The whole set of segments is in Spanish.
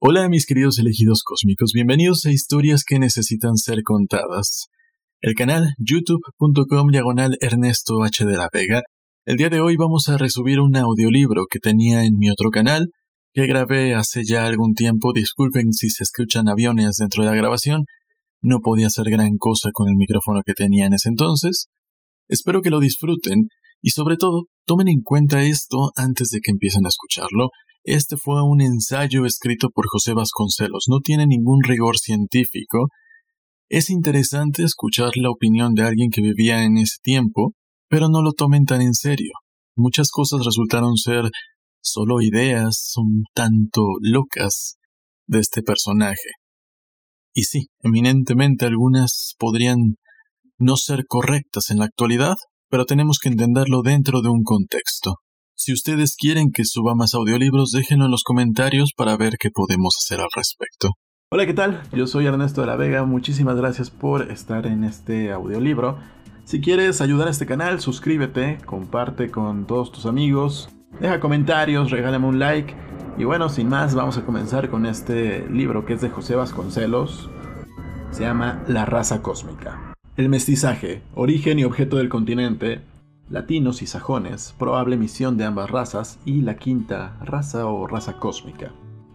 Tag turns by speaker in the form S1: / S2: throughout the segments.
S1: Hola mis queridos elegidos cósmicos, bienvenidos a historias que necesitan ser contadas. El canal youtube.com diagonal Ernesto H. de la Vega. El día de hoy vamos a resubir un audiolibro que tenía en mi otro canal, que grabé hace ya algún tiempo. Disculpen si se escuchan aviones dentro de la grabación. No podía hacer gran cosa con el micrófono que tenía en ese entonces. Espero que lo disfruten y sobre todo tomen en cuenta esto antes de que empiecen a escucharlo este fue un ensayo escrito por José Vasconcelos, no tiene ningún rigor científico. Es interesante escuchar la opinión de alguien que vivía en ese tiempo, pero no lo tomen tan en serio. Muchas cosas resultaron ser solo ideas un tanto locas de este personaje. Y sí, eminentemente algunas podrían no ser correctas en la actualidad, pero tenemos que entenderlo dentro de un contexto. Si ustedes quieren que suba más audiolibros, déjenlo en los comentarios para ver qué podemos hacer al respecto. Hola, ¿qué tal? Yo soy Ernesto de la Vega, muchísimas gracias por estar en este audiolibro. Si quieres ayudar a este canal, suscríbete, comparte con todos tus amigos, deja comentarios, regálame un like. Y bueno, sin más, vamos a comenzar con este libro que es de José Vasconcelos. Se llama La raza cósmica. El mestizaje, origen y objeto del continente, latinos y sajones, probable misión de ambas razas y la quinta raza o raza cósmica.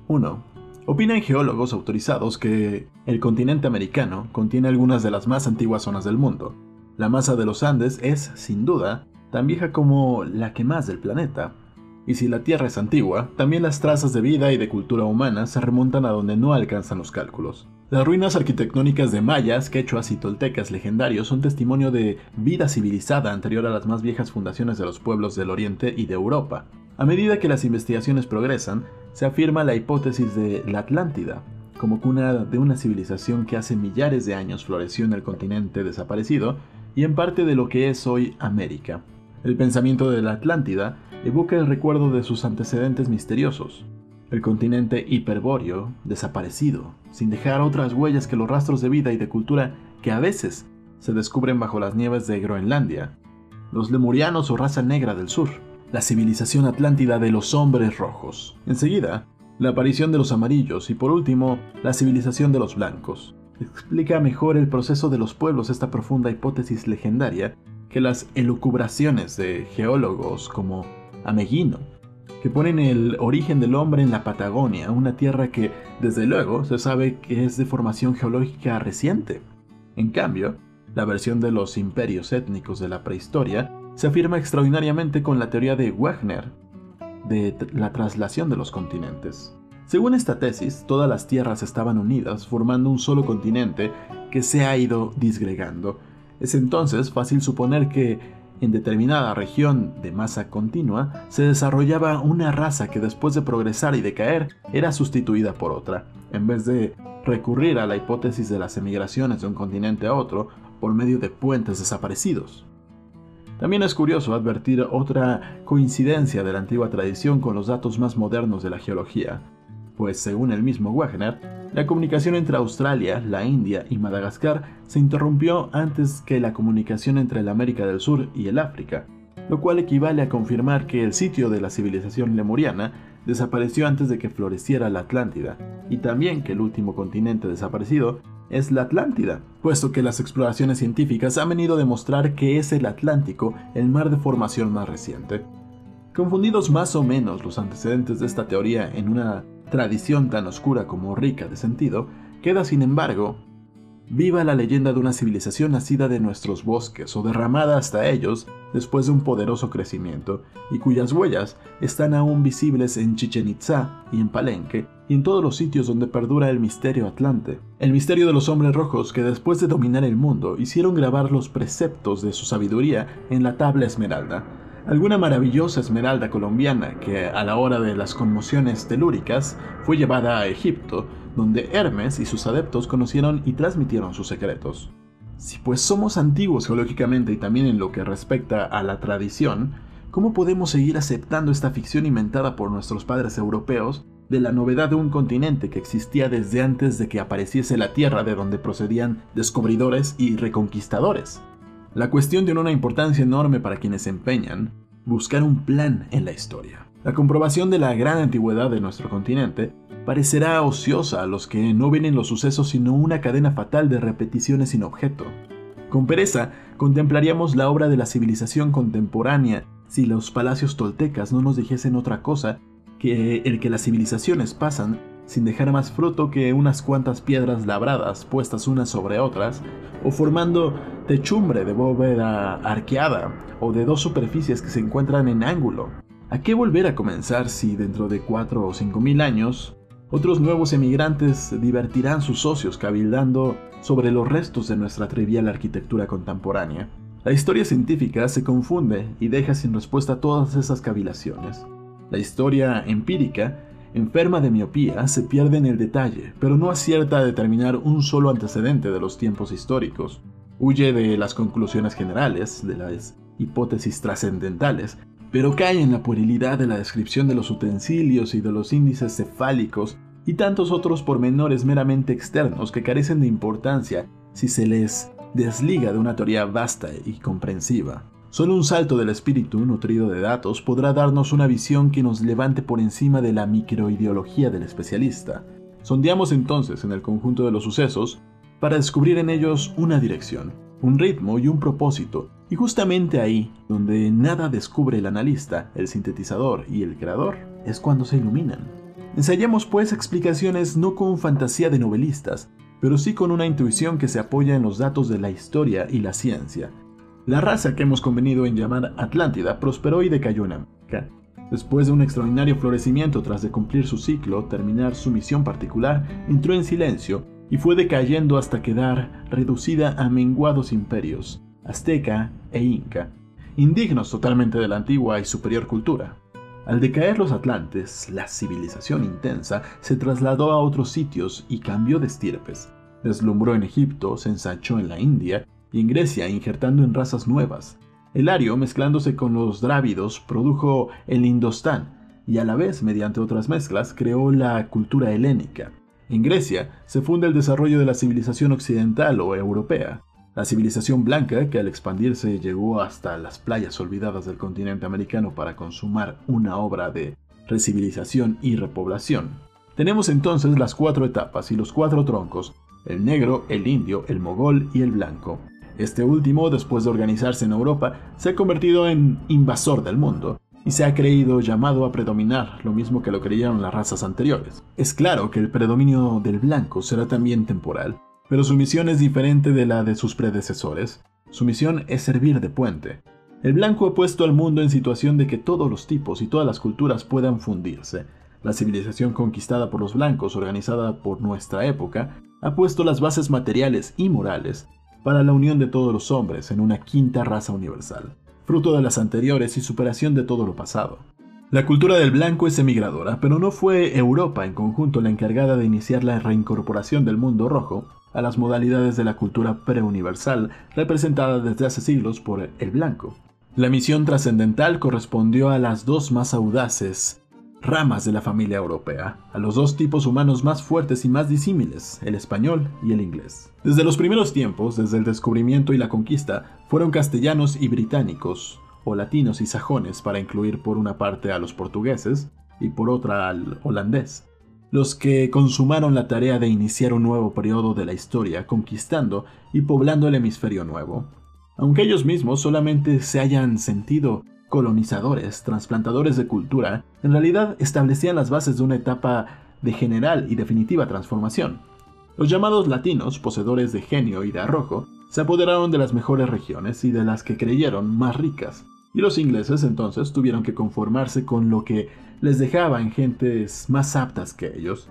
S1: 1. Opinan geólogos autorizados que el continente americano contiene algunas de las más antiguas zonas del mundo. La masa de los Andes es, sin duda, tan vieja como la que más del planeta. Y si la Tierra es antigua, también las trazas de vida y de cultura humana se remontan a donde no alcanzan los cálculos. Las ruinas arquitectónicas de mayas, quechuas y toltecas legendarios son testimonio de vida civilizada anterior a las más viejas fundaciones de los pueblos del Oriente y de Europa. A medida que las investigaciones progresan, se afirma la hipótesis de la Atlántida, como cuna de una civilización que hace millares de años floreció en el continente desaparecido y en parte de lo que es hoy América. El pensamiento de la Atlántida evoca el recuerdo de sus antecedentes misteriosos, el continente hiperbóreo, desaparecido, sin dejar otras huellas que los rastros de vida y de cultura que a veces se descubren bajo las nieves de Groenlandia, los lemurianos o raza negra del sur, la civilización atlántida de los hombres rojos. Enseguida, la aparición de los amarillos y por último, la civilización de los blancos. Explica mejor el proceso de los pueblos esta profunda hipótesis legendaria que las elucubraciones de geólogos como Ameguino que ponen el origen del hombre en la Patagonia, una tierra que, desde luego, se sabe que es de formación geológica reciente. En cambio, la versión de los imperios étnicos de la prehistoria se afirma extraordinariamente con la teoría de Wagner de la traslación de los continentes. Según esta tesis, todas las tierras estaban unidas formando un solo continente que se ha ido disgregando. Es entonces fácil suponer que en determinada región de masa continua se desarrollaba una raza que después de progresar y decaer era sustituida por otra, en vez de recurrir a la hipótesis de las emigraciones de un continente a otro por medio de puentes desaparecidos. También es curioso advertir otra coincidencia de la antigua tradición con los datos más modernos de la geología, pues según el mismo Wagner, la comunicación entre Australia, la India y Madagascar se interrumpió antes que la comunicación entre la América del Sur y el África, lo cual equivale a confirmar que el sitio de la civilización lemuriana desapareció antes de que floreciera la Atlántida, y también que el último continente desaparecido es la Atlántida, puesto que las exploraciones científicas han venido a demostrar que es el Atlántico el mar de formación más reciente. Confundidos más o menos los antecedentes de esta teoría en una tradición tan oscura como rica de sentido, queda sin embargo viva la leyenda de una civilización nacida de nuestros bosques o derramada hasta ellos después de un poderoso crecimiento, y cuyas huellas están aún visibles en Chichen Itza y en Palenque, y en todos los sitios donde perdura el misterio atlante. El misterio de los hombres rojos que después de dominar el mundo hicieron grabar los preceptos de su sabiduría en la tabla esmeralda, alguna maravillosa esmeralda colombiana que a la hora de las conmociones telúricas fue llevada a Egipto, donde Hermes y sus adeptos conocieron y transmitieron sus secretos. Si pues somos antiguos geológicamente y también en lo que respecta a la tradición, ¿cómo podemos seguir aceptando esta ficción inventada por nuestros padres europeos de la novedad de un continente que existía desde antes de que apareciese la Tierra de donde procedían descubridores y reconquistadores? La cuestión tiene una importancia enorme para quienes empeñan buscar un plan en la historia. La comprobación de la gran antigüedad de nuestro continente parecerá ociosa a los que no ven en los sucesos sino una cadena fatal de repeticiones sin objeto. Con pereza contemplaríamos la obra de la civilización contemporánea si los palacios toltecas no nos dijesen otra cosa que el que las civilizaciones pasan sin dejar más fruto que unas cuantas piedras labradas puestas unas sobre otras, o formando techumbre de bóveda arqueada, o de dos superficies que se encuentran en ángulo. ¿A qué volver a comenzar si dentro de cuatro o cinco mil años otros nuevos emigrantes divertirán sus socios cabildando sobre los restos de nuestra trivial arquitectura contemporánea? La historia científica se confunde y deja sin respuesta todas esas cavilaciones. La historia empírica enferma de miopía, se pierde en el detalle, pero no acierta a determinar un solo antecedente de los tiempos históricos. Huye de las conclusiones generales, de las hipótesis trascendentales, pero cae en la puerilidad de la descripción de los utensilios y de los índices cefálicos y tantos otros pormenores meramente externos que carecen de importancia si se les desliga de una teoría vasta y comprensiva. Solo un salto del espíritu, nutrido de datos, podrá darnos una visión que nos levante por encima de la microideología del especialista. Sondeamos entonces en el conjunto de los sucesos para descubrir en ellos una dirección, un ritmo y un propósito, y justamente ahí, donde nada descubre el analista, el sintetizador y el creador, es cuando se iluminan. Ensayamos pues explicaciones no con fantasía de novelistas, pero sí con una intuición que se apoya en los datos de la historia y la ciencia, la raza que hemos convenido en llamar Atlántida prosperó y decayó en América. Después de un extraordinario florecimiento tras de cumplir su ciclo, terminar su misión particular, entró en silencio y fue decayendo hasta quedar reducida a menguados imperios, azteca e inca, indignos totalmente de la antigua y superior cultura. Al decaer los atlantes, la civilización intensa se trasladó a otros sitios y cambió de estirpes. Deslumbró en Egipto, se ensanchó en la India y en Grecia injertando en razas nuevas. El ario, mezclándose con los drávidos, produjo el indostán y a la vez, mediante otras mezclas, creó la cultura helénica. En Grecia se funda el desarrollo de la civilización occidental o europea, la civilización blanca que al expandirse llegó hasta las playas olvidadas del continente americano para consumar una obra de recivilización y repoblación. Tenemos entonces las cuatro etapas y los cuatro troncos, el negro, el indio, el mogol y el blanco. Este último, después de organizarse en Europa, se ha convertido en invasor del mundo y se ha creído llamado a predominar, lo mismo que lo creyeron las razas anteriores. Es claro que el predominio del blanco será también temporal, pero su misión es diferente de la de sus predecesores. Su misión es servir de puente. El blanco ha puesto al mundo en situación de que todos los tipos y todas las culturas puedan fundirse. La civilización conquistada por los blancos, organizada por nuestra época, ha puesto las bases materiales y morales para la unión de todos los hombres en una quinta raza universal, fruto de las anteriores y superación de todo lo pasado. La cultura del blanco es emigradora, pero no fue Europa en conjunto la encargada de iniciar la reincorporación del mundo rojo a las modalidades de la cultura preuniversal representada desde hace siglos por el blanco. La misión trascendental correspondió a las dos más audaces ramas de la familia europea, a los dos tipos humanos más fuertes y más disímiles, el español y el inglés. Desde los primeros tiempos, desde el descubrimiento y la conquista, fueron castellanos y británicos, o latinos y sajones para incluir por una parte a los portugueses y por otra al holandés, los que consumaron la tarea de iniciar un nuevo periodo de la historia conquistando y poblando el hemisferio nuevo, aunque ellos mismos solamente se hayan sentido colonizadores, trasplantadores de cultura, en realidad establecían las bases de una etapa de general y definitiva transformación. Los llamados latinos, poseedores de genio y de arrojo, se apoderaron de las mejores regiones y de las que creyeron más ricas, y los ingleses entonces tuvieron que conformarse con lo que les dejaban gentes más aptas que ellos.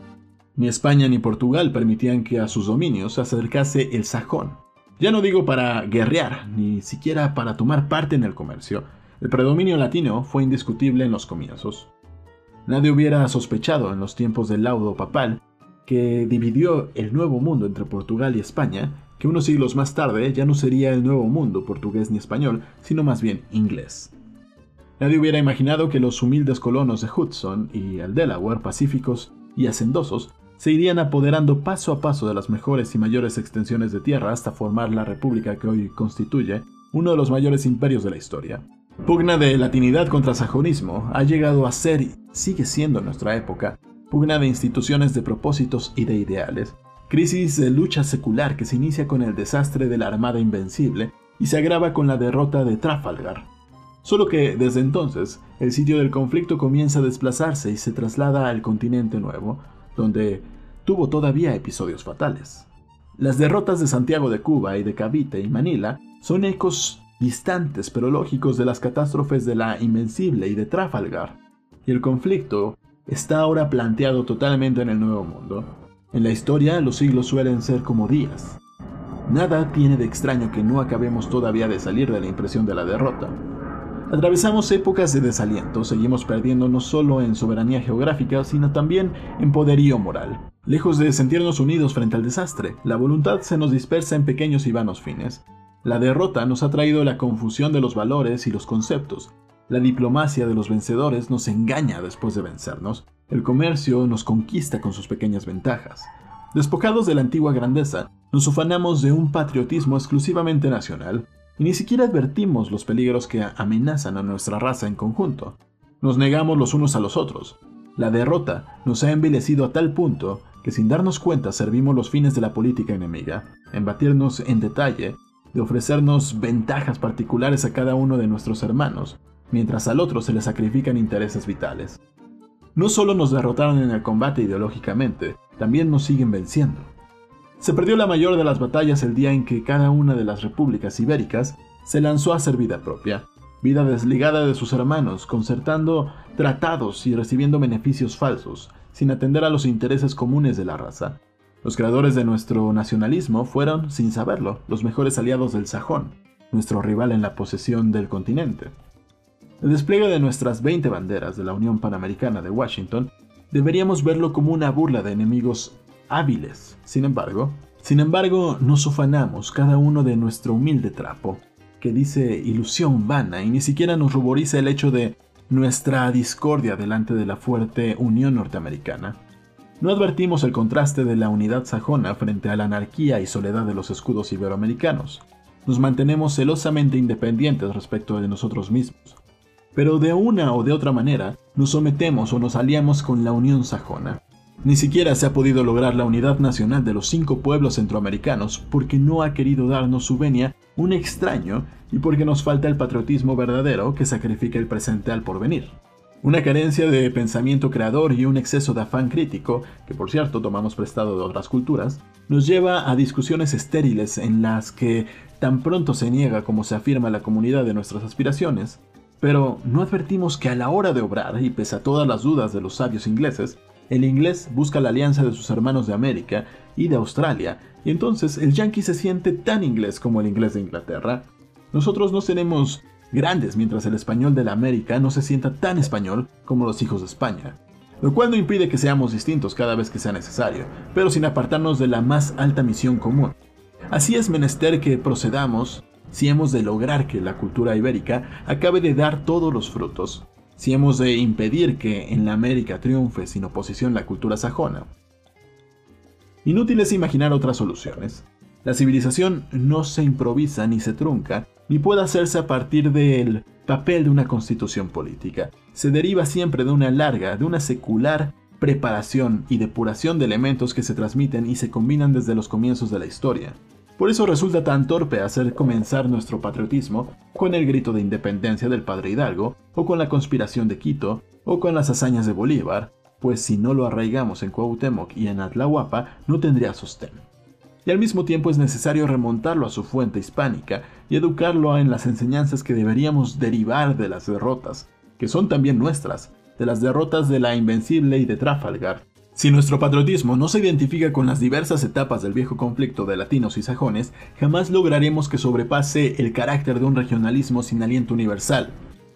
S1: Ni España ni Portugal permitían que a sus dominios se acercase el sajón. Ya no digo para guerrear, ni siquiera para tomar parte en el comercio, el predominio latino fue indiscutible en los comienzos. Nadie hubiera sospechado en los tiempos del laudo papal, que dividió el Nuevo Mundo entre Portugal y España, que unos siglos más tarde ya no sería el Nuevo Mundo portugués ni español, sino más bien inglés. Nadie hubiera imaginado que los humildes colonos de Hudson y el Delaware pacíficos y hacendosos se irían apoderando paso a paso de las mejores y mayores extensiones de tierra hasta formar la república que hoy constituye uno de los mayores imperios de la historia. Pugna de latinidad contra sajonismo ha llegado a ser y sigue siendo en nuestra época pugna de instituciones de propósitos y de ideales, crisis de lucha secular que se inicia con el desastre de la Armada Invencible y se agrava con la derrota de Trafalgar. Solo que desde entonces el sitio del conflicto comienza a desplazarse y se traslada al continente nuevo, donde tuvo todavía episodios fatales. Las derrotas de Santiago de Cuba y de Cavite y Manila son ecos distantes pero lógicos de las catástrofes de la Invencible y de Trafalgar, y el conflicto está ahora planteado totalmente en el Nuevo Mundo. En la historia los siglos suelen ser como días. Nada tiene de extraño que no acabemos todavía de salir de la impresión de la derrota. Atravesamos épocas de desaliento, seguimos perdiendo no solo en soberanía geográfica, sino también en poderío moral. Lejos de sentirnos unidos frente al desastre, la voluntad se nos dispersa en pequeños y vanos fines. La derrota nos ha traído la confusión de los valores y los conceptos. La diplomacia de los vencedores nos engaña después de vencernos. El comercio nos conquista con sus pequeñas ventajas. Despojados de la antigua grandeza, nos ufanamos de un patriotismo exclusivamente nacional y ni siquiera advertimos los peligros que amenazan a nuestra raza en conjunto. Nos negamos los unos a los otros. La derrota nos ha envilecido a tal punto que sin darnos cuenta servimos los fines de la política enemiga, en batirnos en detalle de ofrecernos ventajas particulares a cada uno de nuestros hermanos, mientras al otro se le sacrifican intereses vitales. No solo nos derrotaron en el combate ideológicamente, también nos siguen venciendo. Se perdió la mayor de las batallas el día en que cada una de las repúblicas ibéricas se lanzó a hacer vida propia, vida desligada de sus hermanos, concertando tratados y recibiendo beneficios falsos, sin atender a los intereses comunes de la raza, los creadores de nuestro nacionalismo fueron, sin saberlo, los mejores aliados del sajón, nuestro rival en la posesión del continente. El despliegue de nuestras 20 banderas de la Unión Panamericana de Washington deberíamos verlo como una burla de enemigos hábiles. Sin embargo, sin embargo, nos ufanamos cada uno de nuestro humilde trapo, que dice ilusión vana y ni siquiera nos ruboriza el hecho de nuestra discordia delante de la fuerte Unión Norteamericana. No advertimos el contraste de la unidad sajona frente a la anarquía y soledad de los escudos iberoamericanos. Nos mantenemos celosamente independientes respecto de nosotros mismos. Pero de una o de otra manera, nos sometemos o nos aliamos con la Unión Sajona. Ni siquiera se ha podido lograr la unidad nacional de los cinco pueblos centroamericanos porque no ha querido darnos su venia un extraño y porque nos falta el patriotismo verdadero que sacrifica el presente al porvenir. Una carencia de pensamiento creador y un exceso de afán crítico, que por cierto tomamos prestado de otras culturas, nos lleva a discusiones estériles en las que tan pronto se niega como se afirma la comunidad de nuestras aspiraciones, pero no advertimos que a la hora de obrar, y pese a todas las dudas de los sabios ingleses, el inglés busca la alianza de sus hermanos de América y de Australia, y entonces el yankee se siente tan inglés como el inglés de Inglaterra. Nosotros no tenemos grandes mientras el español de la América no se sienta tan español como los hijos de España. Lo cual no impide que seamos distintos cada vez que sea necesario, pero sin apartarnos de la más alta misión común. Así es menester que procedamos si hemos de lograr que la cultura ibérica acabe de dar todos los frutos, si hemos de impedir que en la América triunfe sin oposición la cultura sajona. Inútil es imaginar otras soluciones. La civilización no se improvisa ni se trunca, ni puede hacerse a partir del papel de una constitución política. Se deriva siempre de una larga, de una secular preparación y depuración de elementos que se transmiten y se combinan desde los comienzos de la historia. Por eso resulta tan torpe hacer comenzar nuestro patriotismo con el grito de independencia del padre Hidalgo, o con la conspiración de Quito, o con las hazañas de Bolívar, pues si no lo arraigamos en Cuauhtémoc y en Atlahuapa, no tendría sostén y al mismo tiempo es necesario remontarlo a su fuente hispánica y educarlo en las enseñanzas que deberíamos derivar de las derrotas, que son también nuestras, de las derrotas de la Invencible y de Trafalgar. Si nuestro patriotismo no se identifica con las diversas etapas del viejo conflicto de latinos y sajones, jamás lograremos que sobrepase el carácter de un regionalismo sin aliento universal.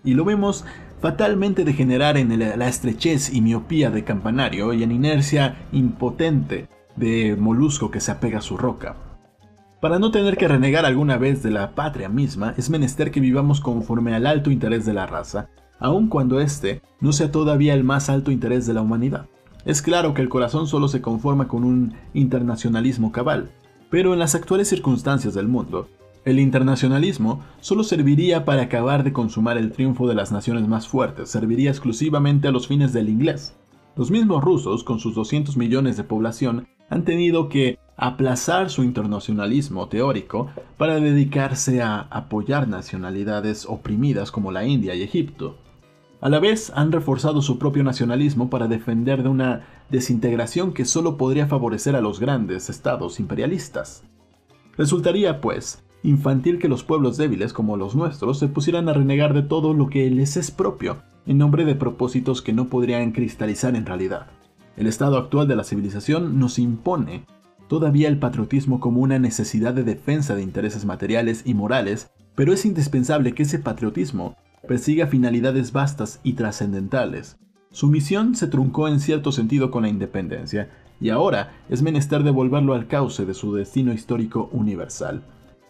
S1: Y lo vemos fatalmente degenerar en la estrechez y miopía de campanario y en inercia impotente de molusco que se apega a su roca. Para no tener que renegar alguna vez de la patria misma, es menester que vivamos conforme al alto interés de la raza, aun cuando éste no sea todavía el más alto interés de la humanidad. Es claro que el corazón solo se conforma con un internacionalismo cabal, pero en las actuales circunstancias del mundo, El internacionalismo solo serviría para acabar de consumar el triunfo de las naciones más fuertes, serviría exclusivamente a los fines del inglés. Los mismos rusos, con sus 200 millones de población, han tenido que aplazar su internacionalismo teórico para dedicarse a apoyar nacionalidades oprimidas como la India y Egipto. A la vez han reforzado su propio nacionalismo para defender de una desintegración que solo podría favorecer a los grandes estados imperialistas. Resultaría, pues, infantil que los pueblos débiles como los nuestros se pusieran a renegar de todo lo que les es propio, en nombre de propósitos que no podrían cristalizar en realidad. El estado actual de la civilización nos impone todavía el patriotismo como una necesidad de defensa de intereses materiales y morales, pero es indispensable que ese patriotismo persiga finalidades vastas y trascendentales. Su misión se truncó en cierto sentido con la independencia, y ahora es menester devolverlo al cauce de su destino histórico universal.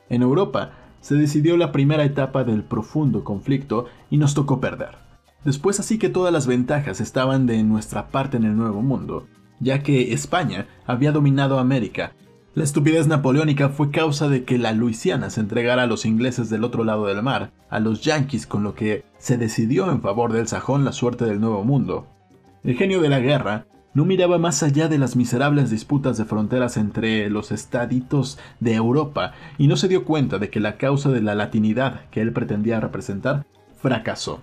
S1: En Europa se decidió la primera etapa del profundo conflicto y nos tocó perder. Después así que todas las ventajas estaban de nuestra parte en el Nuevo Mundo, ya que España había dominado América. La estupidez napoleónica fue causa de que la Luisiana se entregara a los ingleses del otro lado del mar, a los yanquis, con lo que se decidió en favor del sajón la suerte del Nuevo Mundo. El genio de la guerra no miraba más allá de las miserables disputas de fronteras entre los estaditos de Europa y no se dio cuenta de que la causa de la latinidad que él pretendía representar fracasó.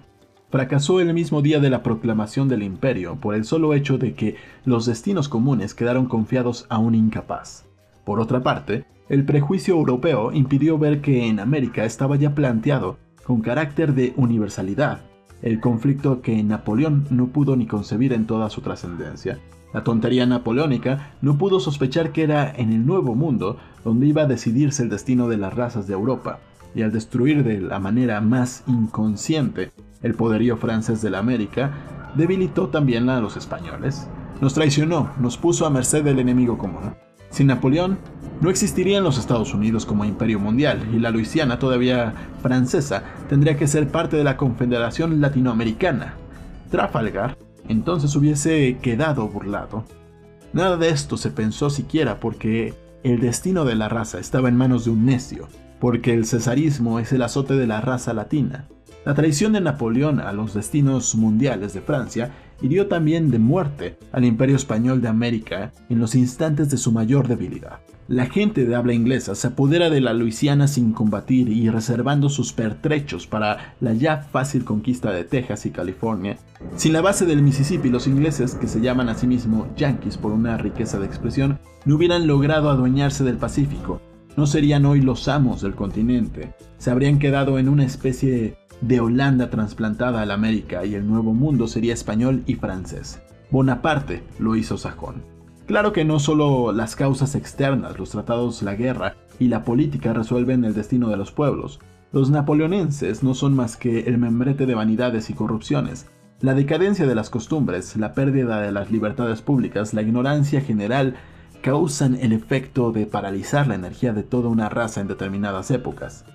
S1: Fracasó el mismo día de la proclamación del imperio por el solo hecho de que los destinos comunes quedaron confiados a un incapaz. Por otra parte, el prejuicio europeo impidió ver que en América estaba ya planteado con carácter de universalidad el conflicto que Napoleón no pudo ni concebir en toda su trascendencia. La tontería napoleónica no pudo sospechar que era en el Nuevo Mundo donde iba a decidirse el destino de las razas de Europa, y al destruir de la manera más inconsciente el poderío francés de la América, debilitó también a los españoles. Nos traicionó, nos puso a merced del enemigo común. Sin Napoleón, no existirían los Estados Unidos como imperio mundial y la Luisiana, todavía francesa, tendría que ser parte de la Confederación Latinoamericana. Trafalgar entonces hubiese quedado burlado. Nada de esto se pensó siquiera porque el destino de la raza estaba en manos de un necio, porque el cesarismo es el azote de la raza latina. La traición de Napoleón a los destinos mundiales de Francia hirió también de muerte al imperio español de América en los instantes de su mayor debilidad. La gente de habla inglesa se apodera de la Luisiana sin combatir y reservando sus pertrechos para la ya fácil conquista de Texas y California. Sin la base del Mississippi, los ingleses, que se llaman a sí mismos Yankees por una riqueza de expresión, no hubieran logrado adueñarse del Pacífico. No serían hoy los amos del continente. Se habrían quedado en una especie de Holanda trasplantada a la América y el Nuevo Mundo sería español y francés. Bonaparte lo hizo sajón. Claro que no solo las causas externas, los tratados, la guerra y la política resuelven el destino de los pueblos. Los napoleonenses no son más que el membrete de vanidades y corrupciones. La decadencia de las costumbres, la pérdida de las libertades públicas, la ignorancia general causan el efecto de paralizar la energía de toda una raza en determinadas épocas.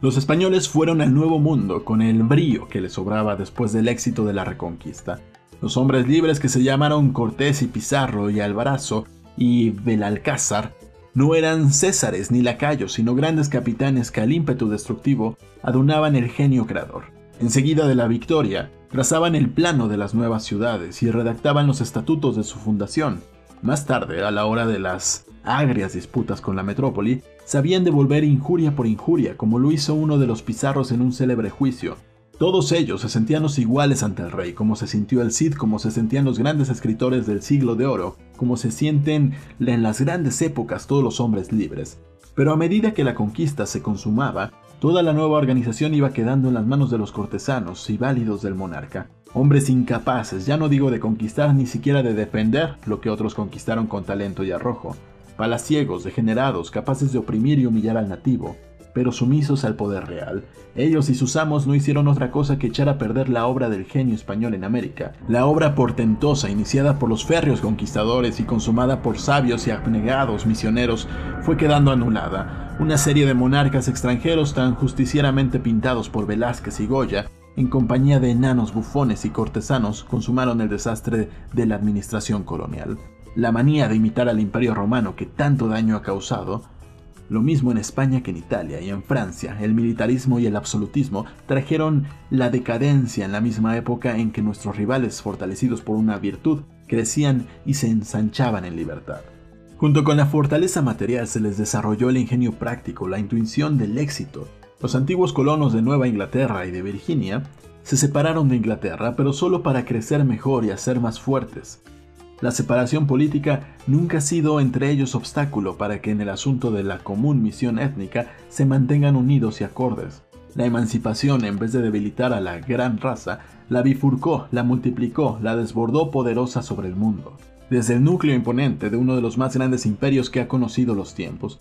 S1: Los españoles fueron al Nuevo Mundo con el brío que les sobraba después del éxito de la Reconquista. Los hombres libres que se llamaron Cortés y Pizarro y Alvarazo y Belalcázar no eran césares ni lacayos, sino grandes capitanes que al ímpetu destructivo adunaban el genio creador. Enseguida de la victoria, trazaban el plano de las nuevas ciudades y redactaban los estatutos de su fundación. Más tarde, a la hora de las agrias disputas con la metrópoli, sabían devolver injuria por injuria, como lo hizo uno de los pizarros en un célebre juicio, todos ellos se sentían los iguales ante el rey, como se sintió el Cid, como se sentían los grandes escritores del siglo de oro, como se sienten en las grandes épocas todos los hombres libres. Pero a medida que la conquista se consumaba, toda la nueva organización iba quedando en las manos de los cortesanos y válidos del monarca. Hombres incapaces, ya no digo de conquistar ni siquiera de defender lo que otros conquistaron con talento y arrojo. Palaciegos, degenerados, capaces de oprimir y humillar al nativo, pero sumisos al poder real. Ellos y sus amos no hicieron otra cosa que echar a perder la obra del genio español en América. La obra portentosa, iniciada por los férreos conquistadores y consumada por sabios y abnegados misioneros, fue quedando anulada. Una serie de monarcas extranjeros tan justicieramente pintados por Velázquez y Goya, en compañía de enanos bufones y cortesanos, consumaron el desastre de la administración colonial. La manía de imitar al imperio romano que tanto daño ha causado Lo mismo en España que en Italia y en Francia, el militarismo y el absolutismo trajeron la decadencia en la misma época en que nuestros rivales, fortalecidos por una virtud, crecían y se ensanchaban en libertad. Junto con la fortaleza material se les desarrolló el ingenio práctico, la intuición del éxito. Los antiguos colonos de Nueva Inglaterra y de Virginia se separaron de Inglaterra, pero solo para crecer mejor y hacer más fuertes. La separación política nunca ha sido entre ellos obstáculo para que en el asunto de la común misión étnica se mantengan unidos y acordes. La emancipación, en vez de debilitar a la gran raza, la bifurcó, la multiplicó, la desbordó poderosa sobre el mundo. Desde el núcleo imponente de uno de los más grandes imperios que ha conocido los tiempos.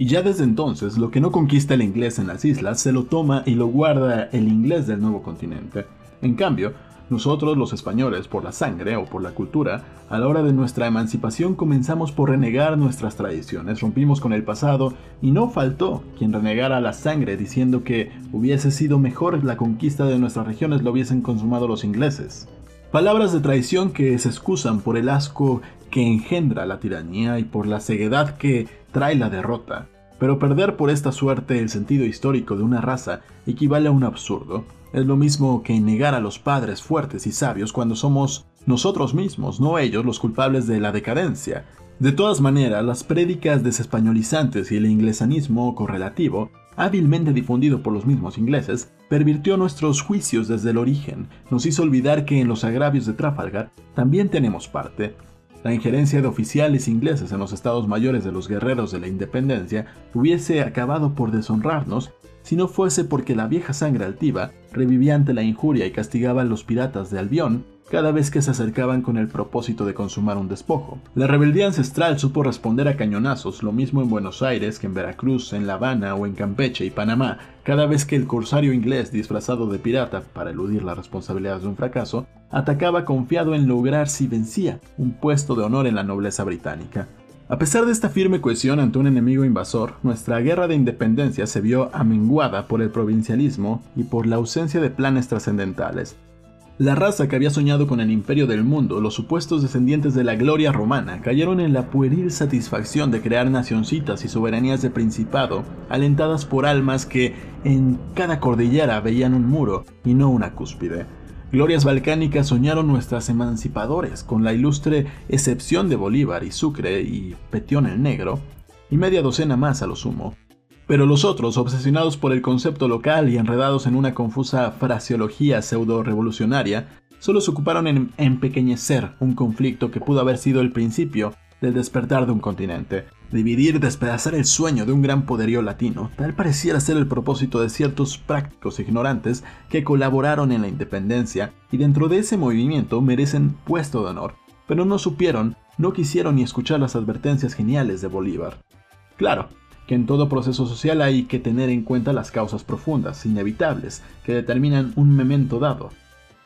S1: Y ya desde entonces, lo que no conquista el inglés en las islas se lo toma y lo guarda el inglés del nuevo continente. En cambio, nosotros los españoles, por la sangre o por la cultura, a la hora de nuestra emancipación comenzamos por renegar nuestras tradiciones, rompimos con el pasado y no faltó quien renegara la sangre diciendo que hubiese sido mejor la conquista de nuestras regiones lo hubiesen consumado los ingleses. Palabras de traición que se excusan por el asco que engendra la tiranía y por la ceguedad que trae la derrota. Pero perder por esta suerte el sentido histórico de una raza equivale a un absurdo, es lo mismo que negar a los padres fuertes y sabios cuando somos nosotros mismos, no ellos, los culpables de la decadencia. De todas maneras, las prédicas desespañolizantes y el inglesanismo correlativo, hábilmente difundido por los mismos ingleses, pervirtió nuestros juicios desde el origen, nos hizo olvidar que en los agravios de Trafalgar también tenemos parte. La injerencia de oficiales ingleses en los estados mayores de los guerreros de la independencia hubiese acabado por deshonrarnos si no fuese porque la vieja sangre altiva revivía ante la injuria y castigaba a los piratas de Albión cada vez que se acercaban con el propósito de consumar un despojo. La rebeldía ancestral supo responder a cañonazos, lo mismo en Buenos Aires que en Veracruz, en La Habana o en Campeche y Panamá, cada vez que el corsario inglés disfrazado de pirata, para eludir las responsabilidades de un fracaso, atacaba confiado en lograr si vencía un puesto de honor en la nobleza británica. A pesar de esta firme cohesión ante un enemigo invasor, nuestra guerra de independencia se vio amenguada por el provincialismo y por la ausencia de planes trascendentales. La raza que había soñado con el imperio del mundo, los supuestos descendientes de la gloria romana, cayeron en la pueril satisfacción de crear nacioncitas y soberanías de principado, alentadas por almas que en cada cordillera veían un muro y no una cúspide. Glorias balcánicas soñaron nuestras emancipadores, con la ilustre excepción de Bolívar y Sucre y Petión el Negro, y media docena más a lo sumo. Pero los otros, obsesionados por el concepto local y enredados en una confusa fraseología pseudo-revolucionaria, solo se ocuparon en empequeñecer un conflicto que pudo haber sido el principio del despertar de un continente. Dividir, despedazar el sueño de un gran poderío latino, tal pareciera ser el propósito de ciertos prácticos ignorantes que colaboraron en la independencia y dentro de ese movimiento merecen puesto de honor, pero no supieron, no quisieron ni escuchar las advertencias geniales de Bolívar. Claro, que en todo proceso social hay que tener en cuenta las causas profundas, inevitables, que determinan un momento dado.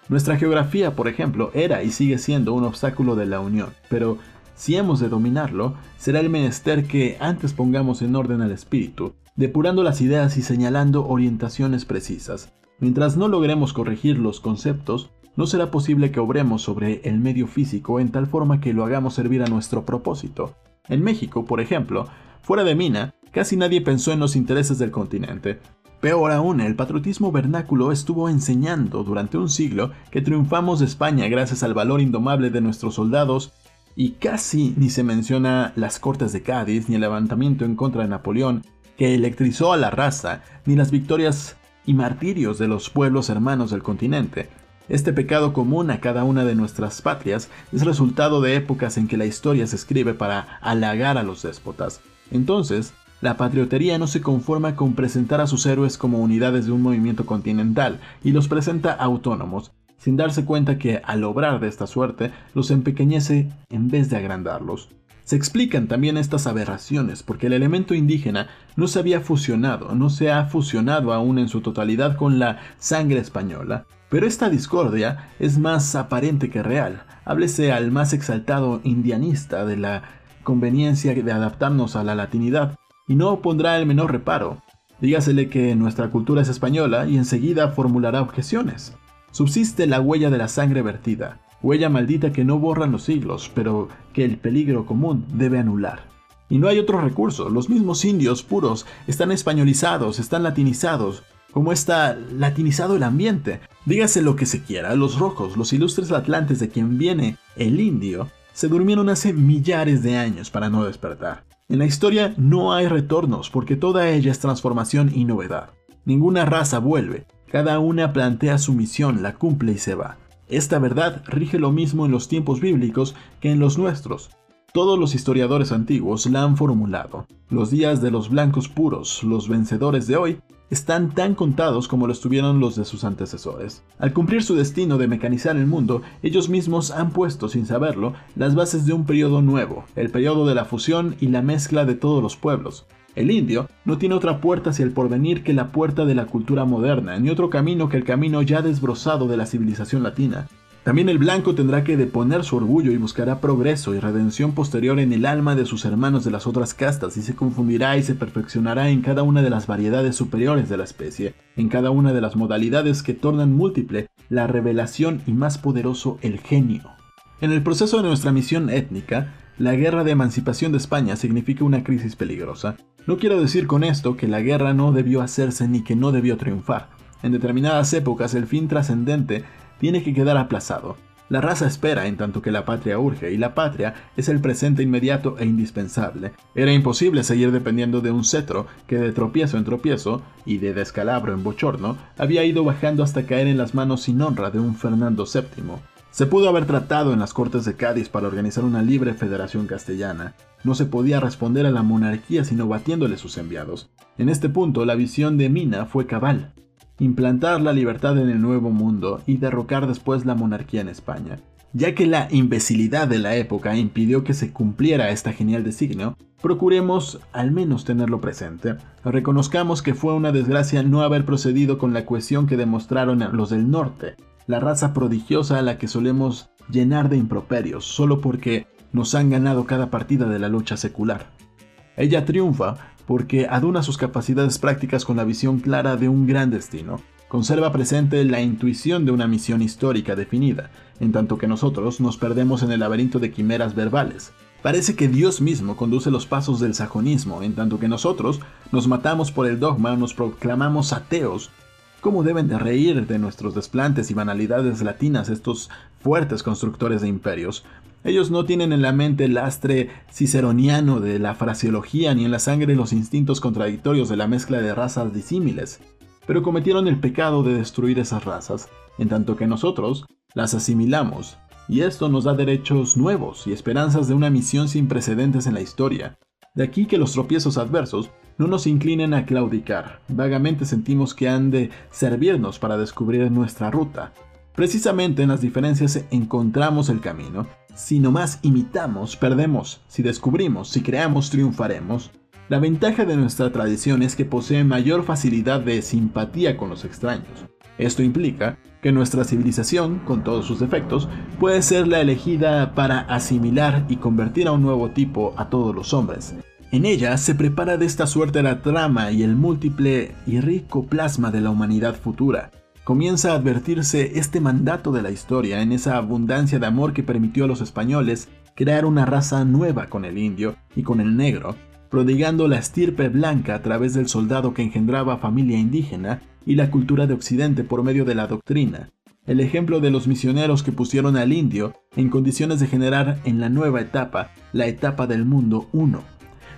S1: Nuestra geografía, por ejemplo, era y sigue siendo un obstáculo de la unión, pero si hemos de dominarlo, será el menester que antes pongamos en orden al espíritu, depurando las ideas y señalando orientaciones precisas. Mientras no logremos corregir los conceptos, no será posible que obremos sobre el medio físico en tal forma que lo hagamos servir a nuestro propósito. En México, por ejemplo, fuera de Mina, casi nadie pensó en los intereses del continente. Peor aún, el patriotismo vernáculo estuvo enseñando durante un siglo que triunfamos de España gracias al valor indomable de nuestros soldados y casi ni se menciona las cortes de Cádiz, ni el levantamiento en contra de Napoleón, que electrizó a la raza, ni las victorias y martirios de los pueblos hermanos del continente. Este pecado común a cada una de nuestras patrias es resultado de épocas en que la historia se escribe para halagar a los déspotas. Entonces, la patriotería no se conforma con presentar a sus héroes como unidades de un movimiento continental y los presenta autónomos, sin darse cuenta que al obrar de esta suerte los empequeñece en vez de agrandarlos. Se explican también estas aberraciones porque el elemento indígena no se había fusionado, no se ha fusionado aún en su totalidad con la sangre española. Pero esta discordia es más aparente que real. Háblese al más exaltado indianista de la conveniencia de adaptarnos a la latinidad y no pondrá el menor reparo. Dígasele que nuestra cultura es española y enseguida formulará objeciones subsiste la huella de la sangre vertida, huella maldita que no borran los siglos, pero que el peligro común debe anular. Y no hay otro recurso, los mismos indios puros están españolizados, están latinizados, como está latinizado el ambiente. Dígase lo que se quiera, los rojos, los ilustres atlantes de quien viene el indio, se durmieron hace millares de años para no despertar. En la historia no hay retornos porque toda ella es transformación y novedad. Ninguna raza vuelve, cada una plantea su misión, la cumple y se va. Esta verdad rige lo mismo en los tiempos bíblicos que en los nuestros. Todos los historiadores antiguos la han formulado. Los días de los blancos puros, los vencedores de hoy, están tan contados como lo estuvieron los de sus antecesores. Al cumplir su destino de mecanizar el mundo, ellos mismos han puesto, sin saberlo, las bases de un periodo nuevo, el periodo de la fusión y la mezcla de todos los pueblos. El indio no tiene otra puerta hacia el porvenir que la puerta de la cultura moderna, ni otro camino que el camino ya desbrozado de la civilización latina. También el blanco tendrá que deponer su orgullo y buscará progreso y redención posterior en el alma de sus hermanos de las otras castas y se confundirá y se perfeccionará en cada una de las variedades superiores de la especie, en cada una de las modalidades que tornan múltiple la revelación y más poderoso el genio. En el proceso de nuestra misión étnica, la guerra de emancipación de España significa una crisis peligrosa. No quiero decir con esto que la guerra no debió hacerse ni que no debió triunfar. En determinadas épocas el fin trascendente tiene que quedar aplazado. La raza espera en tanto que la patria urge, y la patria es el presente inmediato e indispensable. Era imposible seguir dependiendo de un cetro que de tropiezo en tropiezo, y de descalabro en bochorno, había ido bajando hasta caer en las manos sin honra de un Fernando VII. Se pudo haber tratado en las Cortes de Cádiz para organizar una libre federación castellana. No se podía responder a la monarquía sino batiéndole sus enviados. En este punto la visión de Mina fue cabal implantar la libertad en el Nuevo Mundo y derrocar después la monarquía en España. Ya que la imbecilidad de la época impidió que se cumpliera esta genial designio, procuremos al menos tenerlo presente. Reconozcamos que fue una desgracia no haber procedido con la cohesión que demostraron los del norte, la raza prodigiosa a la que solemos llenar de improperios solo porque nos han ganado cada partida de la lucha secular. Ella triunfa porque aduna sus capacidades prácticas con la visión clara de un gran destino. Conserva presente la intuición de una misión histórica definida, en tanto que nosotros nos perdemos en el laberinto de quimeras verbales. Parece que Dios mismo conduce los pasos del sajonismo, en tanto que nosotros nos matamos por el dogma nos proclamamos ateos. ¿Cómo deben de reír de nuestros desplantes y banalidades latinas estos fuertes constructores de imperios? Ellos no tienen en la mente el lastre ciceroniano de la fraseología ni en la sangre los instintos contradictorios de la mezcla de razas disímiles, pero cometieron el pecado de destruir esas razas, en tanto que nosotros las asimilamos, y esto nos da derechos nuevos y esperanzas de una misión sin precedentes en la historia. De aquí que los tropiezos adversos no nos inclinen a claudicar, vagamente sentimos que han de servirnos para descubrir nuestra ruta. Precisamente en las diferencias encontramos el camino, si nomás imitamos, perdemos. Si descubrimos, si creamos, triunfaremos. La ventaja de nuestra tradición es que posee mayor facilidad de simpatía con los extraños. Esto implica que nuestra civilización, con todos sus defectos, puede ser la elegida para asimilar y convertir a un nuevo tipo a todos los hombres. En ella se prepara de esta suerte la trama y el múltiple y rico plasma de la humanidad futura, comienza a advertirse este mandato de la historia en esa abundancia de amor que permitió a los españoles crear una raza nueva con el indio y con el negro, prodigando la estirpe blanca a través del soldado que engendraba familia indígena y la cultura de Occidente por medio de la doctrina, el ejemplo de los misioneros que pusieron al indio en condiciones de generar en la nueva etapa, la etapa del mundo uno.